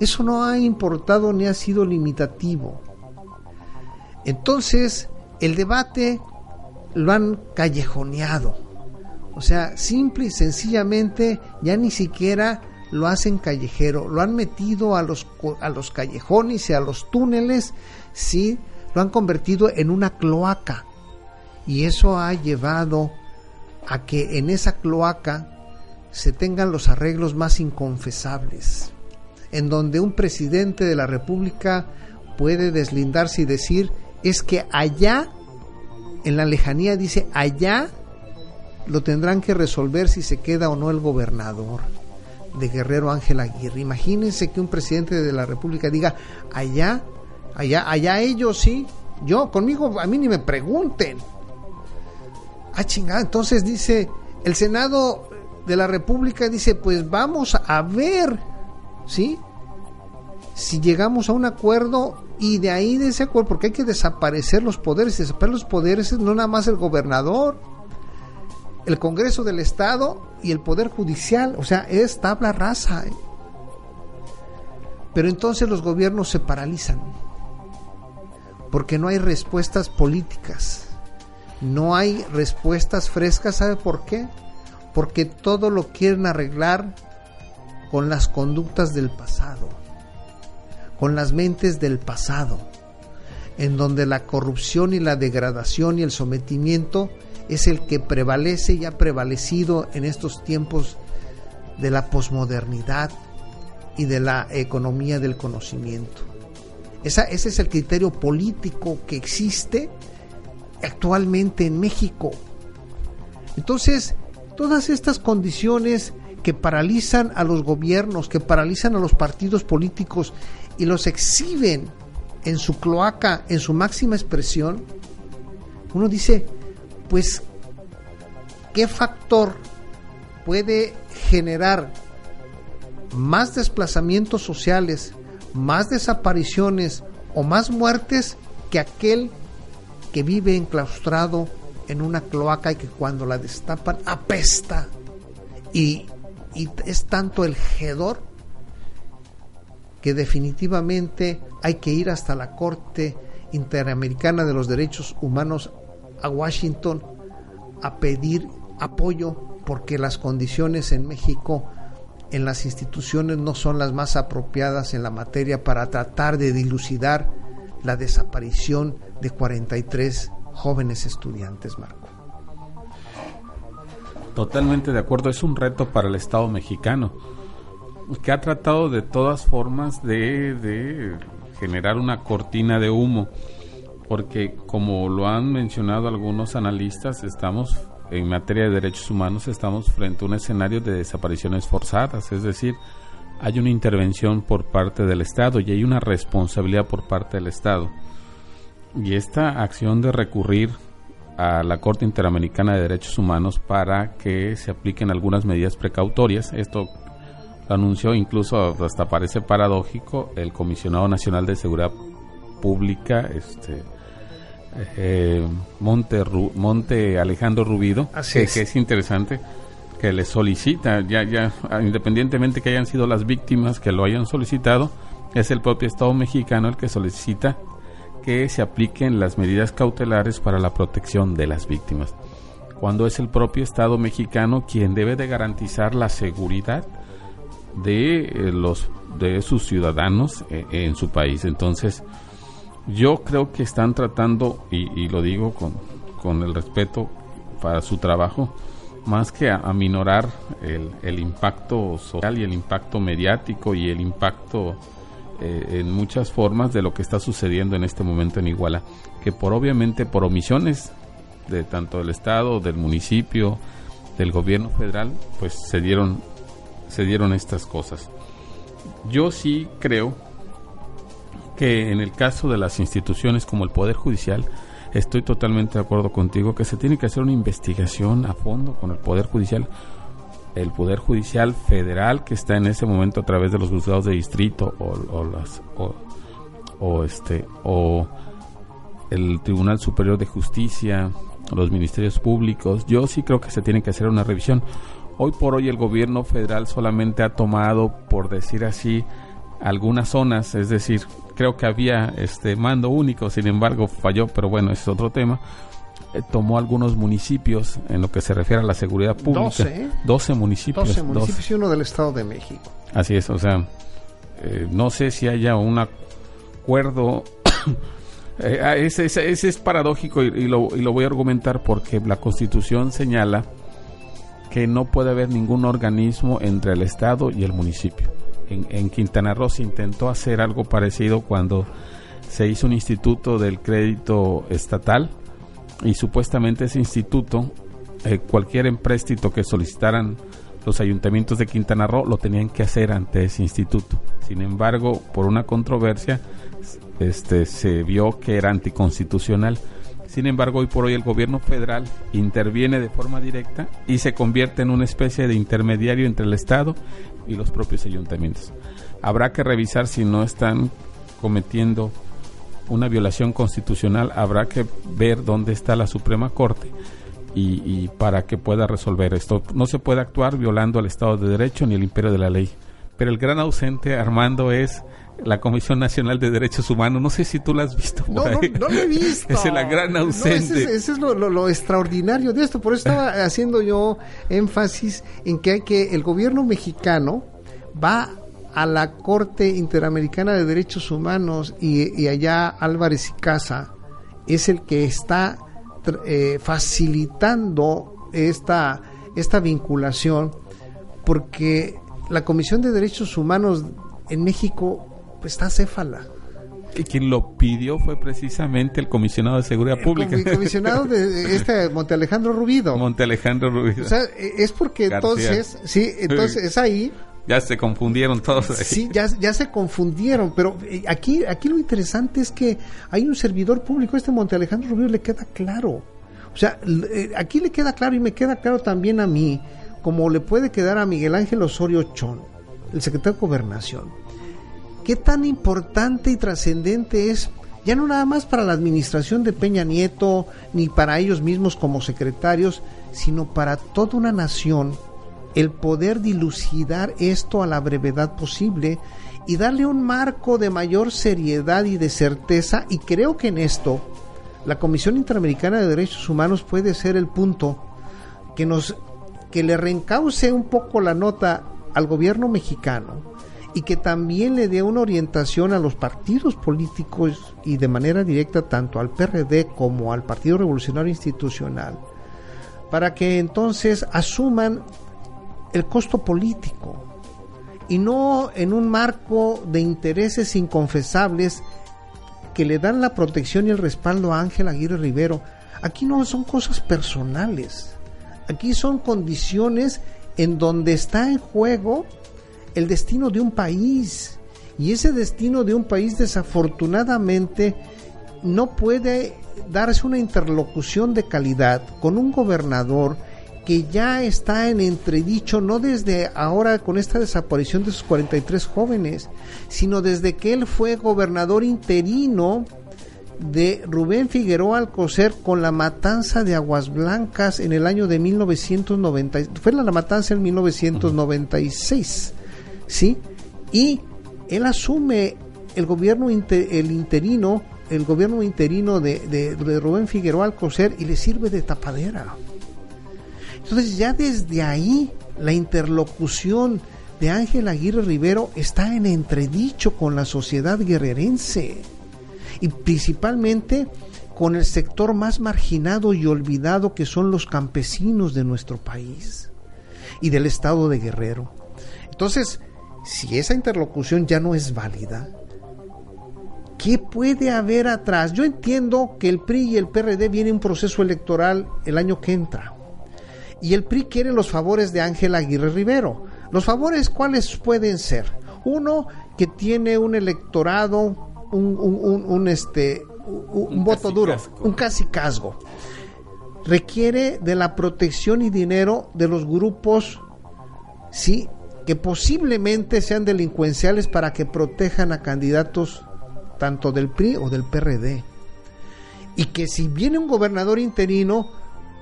Speaker 1: eso no ha importado ni ha sido limitativo. Entonces, el debate lo han callejoneado. O sea, simple y sencillamente ya ni siquiera lo hacen callejero, lo han metido a los, a los callejones y a los túneles, sí, lo han convertido en una cloaca. Y eso ha llevado a que en esa cloaca se tengan los arreglos más inconfesables, en donde un presidente de la República puede deslindarse y decir, es que allá, en la lejanía dice, allá lo tendrán que resolver si se queda o no el gobernador de Guerrero Ángel Aguirre. Imagínense que un presidente de la República diga, allá, allá, allá ellos sí, yo conmigo a mí ni me pregunten. Ah, chingada, entonces dice, el Senado de la República dice, pues vamos a ver, ¿sí? Si llegamos a un acuerdo y de ahí de ese acuerdo, porque hay que desaparecer los poderes, desaparecer los poderes no nada más el gobernador, el Congreso del Estado y el Poder Judicial, o sea, es tabla rasa. ¿eh? Pero entonces los gobiernos se paralizan, porque no hay respuestas políticas, no hay respuestas frescas, ¿sabe por qué? Porque todo lo quieren arreglar con las conductas del pasado, con las mentes del pasado, en donde la corrupción y la degradación y el sometimiento es el que prevalece y ha prevalecido en estos tiempos de la posmodernidad y de la economía del conocimiento. ese es el criterio político que existe actualmente en México. Entonces, todas estas condiciones que paralizan a los gobiernos, que paralizan a los partidos políticos y los exhiben en su cloaca, en su máxima expresión, uno dice, pues, ¿qué factor puede generar más desplazamientos sociales, más desapariciones o más muertes que aquel que vive enclaustrado en una cloaca y que cuando la destapan apesta y, es tanto el hedor que definitivamente hay que ir hasta la Corte Interamericana de los Derechos Humanos a Washington a pedir apoyo porque las condiciones en México en las instituciones no son las más apropiadas en la materia para tratar de dilucidar la desaparición de 43 jóvenes estudiantes, Marco.
Speaker 2: Totalmente de acuerdo, es un reto para el Estado mexicano, que ha tratado de todas formas de, de generar una cortina de humo porque como lo han mencionado algunos analistas, estamos en materia de derechos humanos, estamos frente a un escenario de desapariciones forzadas, es decir, hay una intervención por parte del Estado y hay una responsabilidad por parte del Estado. Y esta acción de recurrir a la Corte Interamericana de Derechos Humanos para que se apliquen algunas medidas precautorias, esto lo anunció incluso hasta parece paradójico el comisionado nacional de seguridad pública este eh, Monte Monte Alejandro Rubido que, que es interesante que le solicita, ya, ya, independientemente que hayan sido las víctimas que lo hayan solicitado, es el propio Estado mexicano el que solicita que se apliquen las medidas cautelares para la protección de las víctimas. Cuando es el propio Estado mexicano quien debe de garantizar la seguridad de eh, los de sus ciudadanos eh, en su país. Entonces, yo creo que están tratando, y, y lo digo con, con el respeto para su trabajo, más que a, minorar el, el, impacto social y el impacto mediático y el impacto eh, en muchas formas de lo que está sucediendo en este momento en Iguala, que por obviamente por omisiones de tanto del Estado, del municipio, del gobierno federal, pues se dieron, se dieron estas cosas. Yo sí creo que en el caso de las instituciones como el Poder Judicial, estoy totalmente de acuerdo contigo que se tiene que hacer una investigación a fondo con el Poder Judicial, el Poder Judicial Federal que está en ese momento a través de los juzgados de distrito o, las o, este o el Tribunal Superior de Justicia, los ministerios públicos. Yo sí creo que se tiene que hacer una revisión. Hoy por hoy el gobierno federal solamente ha tomado, por decir así, algunas zonas, es decir, creo que había este mando único, sin embargo falló, pero bueno, ese es otro tema. Eh, tomó algunos municipios en lo que se refiere a la seguridad pública.
Speaker 1: 12,
Speaker 2: 12 municipios.
Speaker 1: 12 municipios y uno del Estado de México.
Speaker 2: Así es, o sea, eh, no sé si haya un acuerdo. eh, ah, ese, ese, ese, es paradójico y, y, lo, y lo voy a argumentar porque la Constitución señala que no puede haber ningún organismo entre el Estado y el municipio en, Quintana Roo se intentó hacer algo parecido cuando se hizo un instituto del crédito estatal y supuestamente ese instituto, eh, cualquier empréstito que solicitaran los ayuntamientos de Quintana Roo lo tenían que hacer ante ese instituto. Sin embargo, por una controversia, este, se vio que era anticonstitucional. Sin embargo, hoy por hoy el gobierno federal interviene de forma directa y se convierte en una especie de intermediario entre el Estado y los propios ayuntamientos. Habrá que revisar si no están cometiendo una violación constitucional, habrá que ver dónde está la Suprema Corte y, para que pueda resolver esto. No se puede actuar violando el Estado de Derecho ni el imperio de la ley. Pero el gran ausente, Armando, es la Comisión Nacional de Derechos Humanos. No sé si tú la has visto.
Speaker 1: no, no, no, lo he visto.
Speaker 2: es la gran ausente.
Speaker 1: No, ese, ese, es lo, lo, lo, extraordinario de esto. Por eso estaba haciendo yo énfasis en que hay que el gobierno mexicano va a la Corte Interamericana de Derechos Humanos y, y allá Álvarez y Casa es el que está eh, facilitando esta, esta vinculación porque la Comisión de Derechos Humanos en México pues, está céfala.
Speaker 2: Y quien lo pidió fue precisamente el comisionado de seguridad pública.
Speaker 1: El comisionado de este Monte Alejandro Rubido.
Speaker 2: Monte Alejandro Rubido.
Speaker 1: O sea, es porque García. entonces, sí, entonces es ahí.
Speaker 2: Ya se confundieron todos. Ahí.
Speaker 1: Sí, ya, ya se confundieron, pero eh, aquí, aquí lo interesante es que hay un servidor público, este Monte Alejandro Rubido le queda claro. O sea, eh, aquí le queda claro y me queda claro también a mí, como le puede quedar a Miguel Ángel Osorio Chón, el secretario de Gobernación qué tan importante y trascendente es ya no nada más para la administración de Peña Nieto, ni para ellos mismos como secretarios, sino para toda una nación, el poder dilucidar esto a la brevedad posible y darle un marco de mayor seriedad y de certeza, y creo que en esto la Comisión Interamericana de Derechos Humanos puede ser el punto que nos que le reencauce un poco la nota al gobierno mexicano y que también le dé una orientación a los partidos políticos y de manera directa tanto al PRD como al Partido Revolucionario Institucional, para que entonces asuman el costo político y no en un marco de intereses inconfesables que le dan la protección y el respaldo a Ángel Aguirre Rivero. Aquí no son cosas personales, aquí son condiciones en donde está en juego el destino de un país. Y ese destino de un país desafortunadamente no puede darse una interlocución de calidad con un gobernador que ya está en entredicho, no desde ahora con esta desaparición de sus 43 jóvenes, sino desde que él fue gobernador interino de Rubén Figueroa Alcocer con la matanza de Aguas Blancas en el año de 1990, fue la matanza en 1996, ¿sí? Y él asume el gobierno el interino, el gobierno interino de, de Rubén Figueroa Alcocer y le sirve de tapadera. Entonces ya desde ahí la interlocución de Ángel Aguirre Rivero está en entredicho con la sociedad guerrerense y principalmente con el sector más marginado y olvidado que son los campesinos de nuestro país y del estado de Guerrero. Entonces, si esa interlocución ya no es válida, ¿qué puede haber atrás? Yo entiendo que el PRI y el PRD viene un proceso electoral el año que entra y el PRI quiere los favores de Ángel Aguirre Rivero. Los favores, ¿cuáles pueden ser? Uno, que tiene un electorado, un, este, un, voto duro, un casi casgo. Requiere de la protección y dinero de los grupos, sí, que posiblemente sean delincuenciales para que protejan a candidatos tanto del PRI o del PRD. Y que si viene un gobernador interino,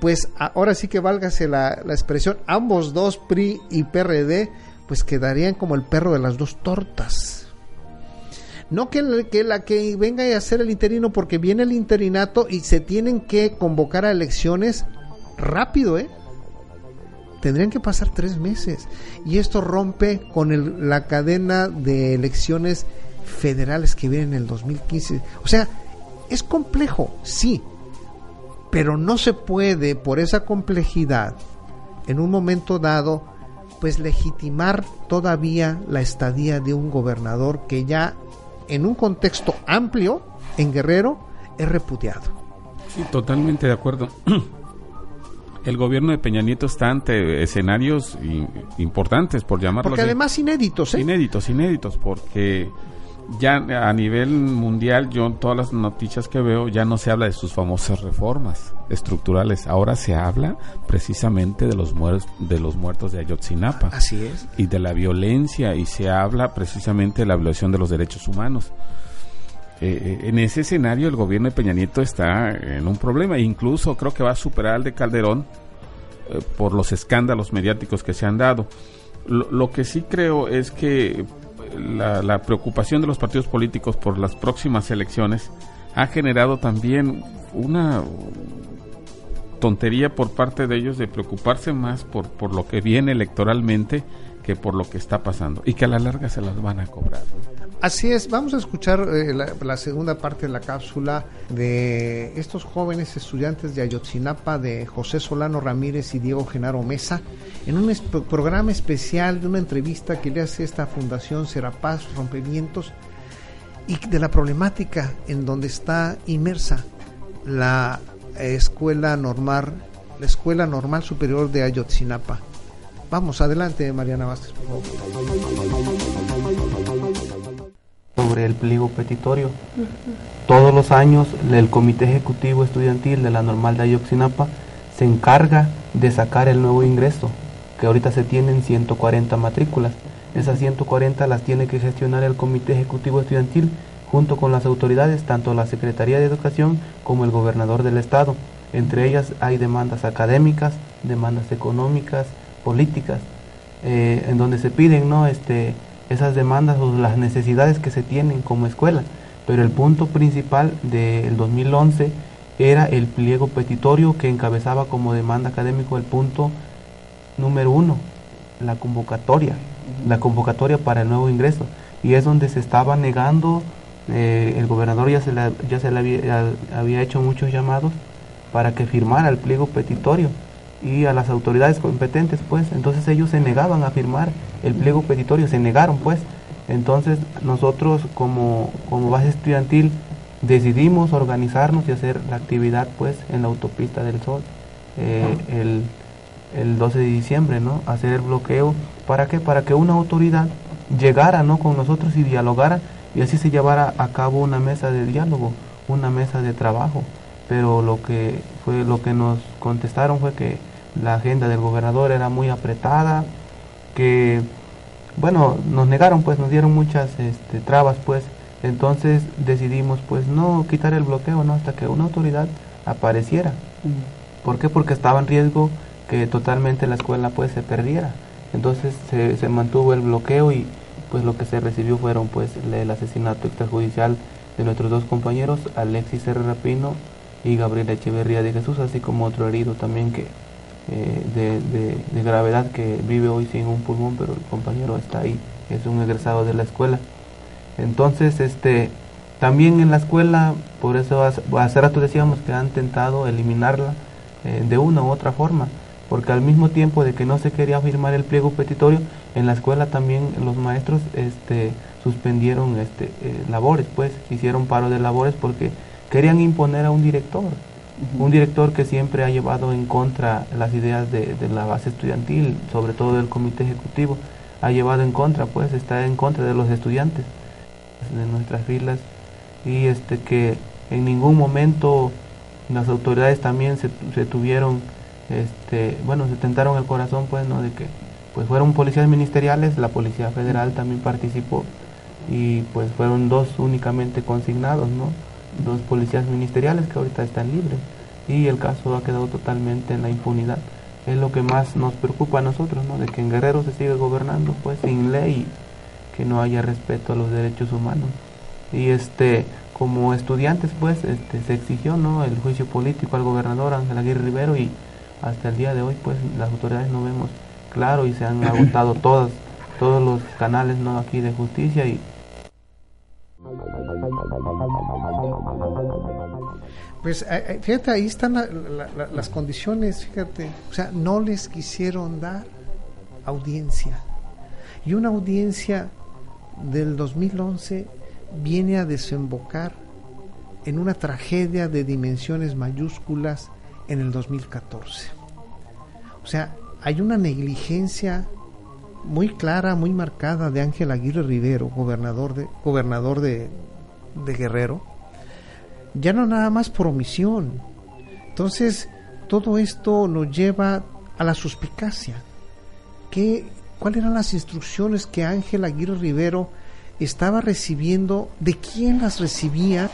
Speaker 1: pues ahora sí que válgase la, expresión, ambos dos, PRI y PRD, pues quedarían como el perro de las dos tortas. No que, que, la que venga a hacer el interino porque viene el interinato y se tienen que convocar a elecciones rápido, ¿eh? Tendrían que pasar tres meses. Y esto rompe con la cadena de elecciones federales que vienen en el 2015. O sea, es complejo, sí, pero no se puede por esa complejidad en un momento dado pues legitimar todavía la estadía de un gobernador que ya en un contexto amplio en Guerrero es repudiado.
Speaker 2: Sí, totalmente de acuerdo. El gobierno de Peña Nieto está ante escenarios importantes, por llamarlo
Speaker 1: Porque además inéditos, ¿eh?
Speaker 2: Inéditos, inéditos, porque ya a nivel mundial, yo todas las noticias que veo ya no se habla de sus famosas reformas estructurales, ahora se habla precisamente de los muertos de los muertos de Ayotzinapa.
Speaker 1: Así es.
Speaker 2: Y de la violencia y se habla precisamente de la violación de los derechos humanos. Eh, eh, en ese escenario el gobierno de Peña Nieto está en un problema, incluso creo que va a superar al de Calderón eh, por los escándalos mediáticos que se han dado. lo que sí creo es que la, preocupación de los partidos políticos por las próximas elecciones ha generado también una tontería por parte de ellos de preocuparse más por, por lo que viene electoralmente que por lo que está pasando y que a la larga se las van a cobrar.
Speaker 1: Así es, vamos a escuchar eh, la, segunda parte de la cápsula de estos jóvenes estudiantes de Ayotzinapa de José Solano Ramírez y Diego Genaro Mesa en un programa especial de una entrevista que le hace esta fundación Serapaz Rompimientos y de la problemática en donde está inmersa la escuela normal, la escuela normal superior de Ayotzinapa. Vamos, adelante Mariana Vázquez, por favor
Speaker 3: sobre el pliego petitorio. Todos los años el Comité Ejecutivo Estudiantil de la Normal de Ayotzinapa se encarga de sacar el nuevo ingreso, que ahorita se tienen 140 matrículas. Esas 140 las tiene que gestionar el Comité Ejecutivo Estudiantil junto con las autoridades, tanto la Secretaría de Educación como el gobernador del estado. Entre ellas hay demandas académicas, demandas económicas, políticas, eh, en donde se piden no este esas demandas o las necesidades que se tienen como escuela. Pero el punto principal del 2011 era el pliego petitorio que encabezaba como demanda académico el punto número uno, la convocatoria, la convocatoria para el nuevo ingreso. Y es donde se estaba negando, eh, el gobernador ya se, ya se le había, había hecho muchos llamados para que firmara el pliego petitorio y a las autoridades competentes, pues, entonces ellos se negaban a firmar el pliego petitorio, se negaron, pues. Entonces nosotros como, como base estudiantil decidimos organizarnos y hacer la actividad, pues, en la autopista del Sol eh, el, el 12 de diciembre, ¿no? Hacer el bloqueo, ¿para qué? Para que una autoridad llegara, ¿no? Con nosotros y dialogara y así se llevara a cabo una mesa de diálogo, una mesa de trabajo. Pero lo que fue lo que nos contestaron fue que la agenda del gobernador era muy apretada, que bueno, nos negaron pues, nos dieron muchas este, trabas pues, entonces decidimos pues no quitar el bloqueo, ¿no? Hasta que una autoridad apareciera. ¿Por qué? Porque estaba en riesgo que totalmente la escuela pues se perdiera. Entonces se, se mantuvo el bloqueo y pues lo que se recibió fueron pues el asesinato extrajudicial de nuestros dos compañeros, Alexis R. Rapino y Gabriel Echeverría de Jesús, así como otro herido también que eh, de, gravedad que vive hoy sin un pulmón, pero el compañero está ahí, es un egresado de la escuela. Entonces, este, también en la escuela, por eso hace rato decíamos que han intentado eliminarla eh, de una u otra forma, porque al mismo tiempo de que no se quería firmar el pliego petitorio, en la escuela también los maestros este, suspendieron este, eh, labores, pues hicieron paro de labores porque querían imponer a un director, un director que siempre ha llevado en contra las ideas de, la base estudiantil, sobre todo del comité ejecutivo, ha llevado en contra, pues está en contra de los estudiantes de nuestras filas y este que en ningún momento las autoridades también se, se tuvieron este bueno se tentaron el corazón pues no de que pues fueron policías ministeriales la policía federal también participó y pues fueron dos únicamente consignados no dos policías ministeriales que ahorita están libres y el caso ha quedado totalmente en la impunidad. Es lo que más nos preocupa a nosotros, ¿no? De que en Guerrero se sigue gobernando pues sin ley, que no haya respeto a los derechos humanos. Y este como estudiantes pues este se exigió, ¿no? el juicio político al gobernador Ángel Aguirre Rivero y hasta el día de hoy pues las autoridades no vemos claro y se han agotado todas todos los canales no aquí de justicia y
Speaker 1: Pues eh, eh, fíjate, ahí están las condiciones, fíjate, o sea, no les quisieron dar audiencia. Y una audiencia del 2011 viene a desembocar en una tragedia de dimensiones mayúsculas en el 2014. O sea, hay una negligencia muy clara, muy marcada de Ángel Aguirre Rivero, gobernador de, gobernador de, Guerrero, ya no nada más por omisión. Entonces, todo esto nos lleva a la suspicacia. ¿Qué, ¿Cuáles eran las instrucciones que Ángel Aguirre Rivero estaba recibiendo? ¿De quién las recibía?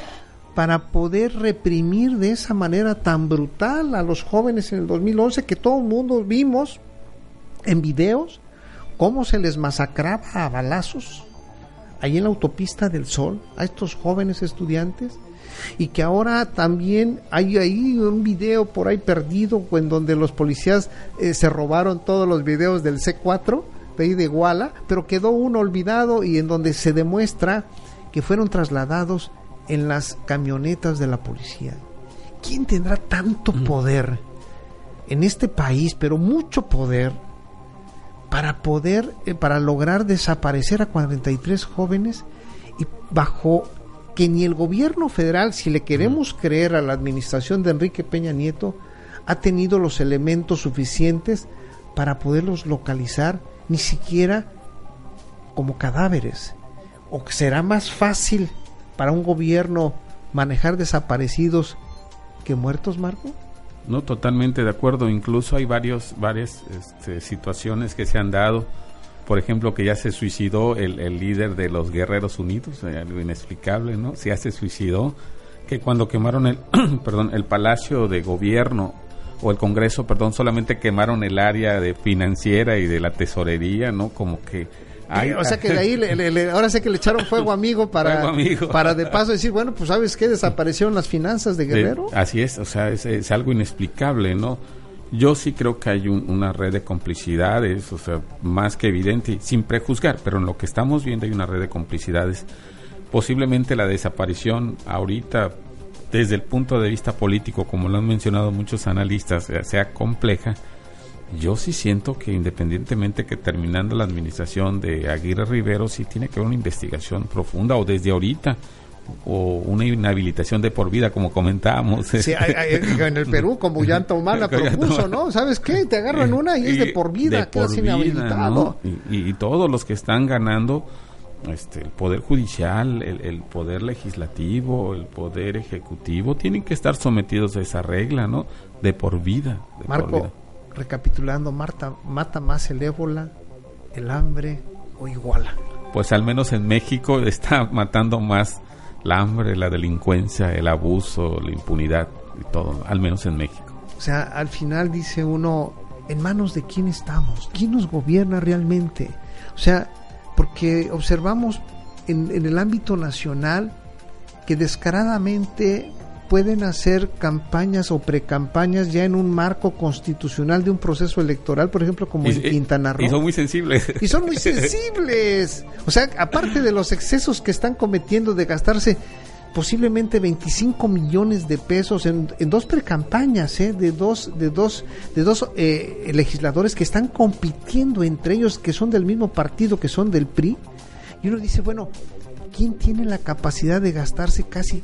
Speaker 1: para poder reprimir de esa manera tan brutal a los jóvenes en el 2011 que todo el mundo vimos en videos cómo se les masacraba a balazos ahí en la autopista del Sol a estos jóvenes estudiantes. Y que ahora también hay ahí un video por ahí perdido en donde los policías eh, se robaron todos los videos del C4 de ahí de Iguala, pero quedó uno olvidado y en donde se demuestra que fueron trasladados en las camionetas de la policía. ¿Quién tendrá tanto poder en este país, pero mucho poder para poder, eh, para lograr desaparecer a 43 jóvenes y bajo que ni el gobierno federal, si le queremos creer a la administración de Enrique Peña Nieto, ha tenido los elementos suficientes para poderlos localizar, ni siquiera como cadáveres. ¿O será más fácil para un gobierno manejar desaparecidos que muertos, Marco?
Speaker 2: No, totalmente de acuerdo. Incluso hay varios, varias este, situaciones que se han dado. Por ejemplo, que ya se suicidó el, líder de los Guerreros Unidos, algo inexplicable, ¿no? Ya se suicidó. Que cuando quemaron el, perdón, el Palacio de Gobierno o el Congreso, perdón, solamente quemaron el área de financiera y de la tesorería, ¿no? Como que
Speaker 1: o sea que de ahí, ahora sé que le echaron fuego amigo para, para de paso decir, bueno, pues sabes que desaparecieron las finanzas de Guerrero.
Speaker 2: así es, o sea, es, algo inexplicable, ¿no? Yo sí creo que hay una red de complicidades, o sea, más que evidente, sin prejuzgar, pero en lo que estamos viendo hay una red de complicidades. Posiblemente la desaparición ahorita, desde el punto de vista político, como lo han mencionado muchos analistas, sea compleja, yo sí siento que independientemente que terminando la administración de Aguirre Rivero, sí tiene que haber una investigación profunda o desde ahorita o una inhabilitación de por vida, como comentábamos.
Speaker 1: Sí, en el Perú, como Llanta Humana propuso, ¿no? ¿Sabes qué? Te agarran una y es de por vida, quedas inhabilitado.
Speaker 2: Y, todos los que están ganando, este, el Poder Judicial, el, Poder Legislativo, el Poder Ejecutivo, tienen que estar sometidos a esa regla, ¿no? De por vida.
Speaker 1: Marco, recapitulando, Marta, mata más el ébola, el hambre o iguala.
Speaker 2: Pues al menos en México está matando más la hambre, la delincuencia, el abuso, la impunidad y todo, al menos en México.
Speaker 1: O sea, al final dice uno, ¿en manos de quién estamos? ¿Quién nos gobierna realmente? O sea, porque observamos en, en el ámbito nacional que descaradamente pueden hacer campañas o precampañas ya en un marco constitucional de un proceso electoral, por ejemplo, como en Quintana Roo.
Speaker 2: Y son muy sensibles.
Speaker 1: Y son muy sensibles. O sea, aparte de los excesos que están cometiendo de gastarse posiblemente 25 millones de pesos en, en dos precampañas ¿eh? de dos de dos de dos eh, legisladores que están compitiendo entre ellos que son del mismo partido que son del PRI y uno dice bueno quién tiene la capacidad de gastarse casi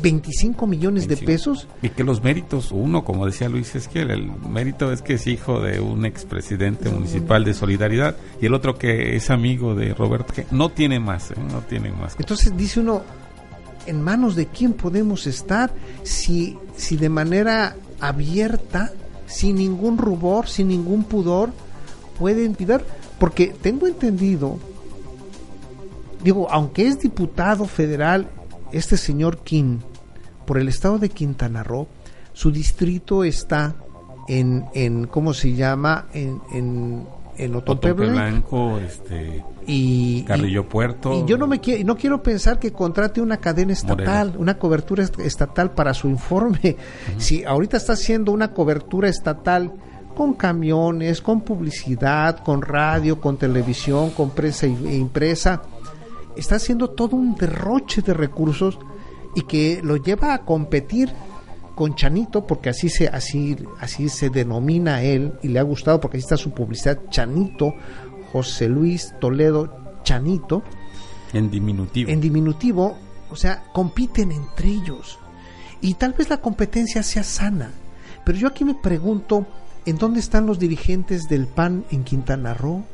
Speaker 1: 25 millones de pesos.
Speaker 2: Y que los méritos, uno, como decía Luis Esquiel, el mérito es que es hijo de un expresidente municipal de Solidaridad y el otro que es amigo de Roberto, que no tiene más, ¿eh? no tiene más.
Speaker 1: Entonces dice uno, ¿en manos de quién podemos estar si, si de manera abierta, sin ningún rubor, sin ningún pudor, pueden pitar? Porque tengo entendido, digo, aunque es diputado federal, este señor King, por el estado de Quintana Roo, su distrito está en, en ¿cómo se llama? En, en, en
Speaker 2: Otompe Blanco, este,
Speaker 1: y
Speaker 2: Carrillo Puerto.
Speaker 1: Y yo no me quiero, no quiero pensar que contrate una cadena estatal, una cobertura estatal para su informe. Si ahorita está haciendo una cobertura estatal con camiones, con publicidad, con radio, con televisión, con prensa e impresa, está haciendo todo un derroche de recursos y que lo lleva a competir con Chanito, porque así se, así, así se denomina él, y le ha gustado porque así está su publicidad, Chanito, José Luis Toledo Chanito.
Speaker 2: En diminutivo.
Speaker 1: En diminutivo, o sea, compiten entre ellos. Y tal vez la competencia sea sana. Pero yo aquí me pregunto, ¿en dónde están los dirigentes del PAN en Quintana Roo?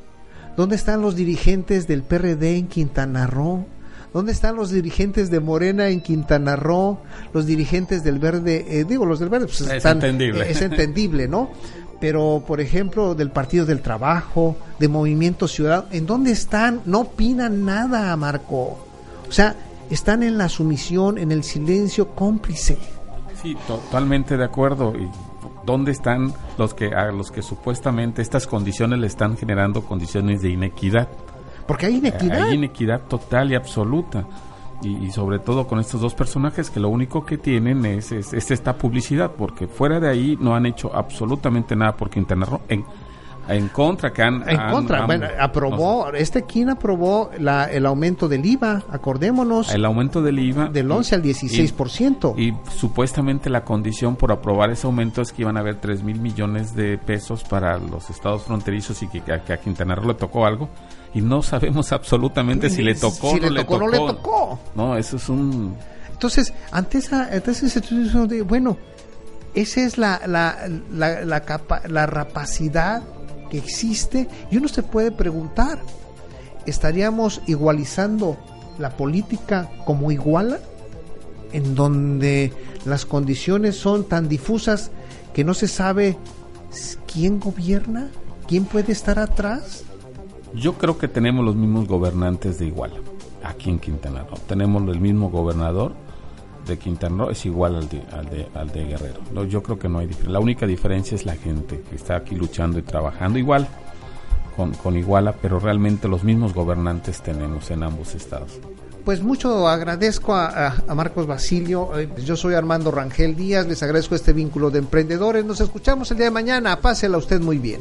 Speaker 1: ¿Dónde están los dirigentes del PRD en Quintana Roo? ¿Dónde están los dirigentes de Morena en Quintana Roo? Los dirigentes del Verde, eh, digo, los del Verde, pues
Speaker 2: es entendible.
Speaker 1: es entendible, ¿no? Pero, por ejemplo, del Partido del Trabajo, de Movimiento Ciudadano, ¿en dónde están? No opinan nada, Marco. O sea, están en la sumisión, en el silencio cómplice.
Speaker 2: Sí, totalmente de acuerdo. Y dónde están los que a los que supuestamente estas condiciones le están generando condiciones de inequidad.
Speaker 1: Porque hay inequidad.
Speaker 2: Hay inequidad total y absoluta. Y, sobre todo con estos dos personajes que lo único que tienen es, es, esta publicidad, porque fuera de ahí no han hecho absolutamente nada por Quintana Roo. En, en contra, que han...
Speaker 1: En contra, bueno, aprobó, este quién aprobó la, el aumento del IVA, acordémonos.
Speaker 2: El aumento del IVA.
Speaker 1: Del 11 al 16%.
Speaker 2: Y, y supuestamente la condición por aprobar ese aumento es que iban a haber 3 mil millones de pesos para los estados fronterizos y que, que, a Quintana Roo le tocó algo. Y no sabemos absolutamente si le tocó
Speaker 1: o no le tocó. No le tocó.
Speaker 2: No, eso es un...
Speaker 1: Entonces, ante esa, ante esa de, bueno, esa es la, la, la, la, capa, la rapacidad que existe y uno se puede preguntar, ¿estaríamos igualizando la política como iguala? En donde las condiciones son tan difusas que no se sabe quién gobierna, quién puede estar atrás.
Speaker 2: Yo creo que tenemos los mismos gobernantes de Iguala, aquí en Quintana Roo. Tenemos el mismo gobernador, de Quintana Roo es igual al de, al de, Guerrero. No, yo creo que no hay diferencia. La única diferencia es la gente que está aquí luchando y trabajando igual con, con Iguala, pero realmente los mismos gobernantes tenemos en ambos estados.
Speaker 1: Pues mucho agradezco a, a, Marcos Basilio. Eh, yo soy Armando Rangel Díaz. Les agradezco este vínculo de emprendedores. Nos escuchamos el día de mañana. Pásela usted muy bien.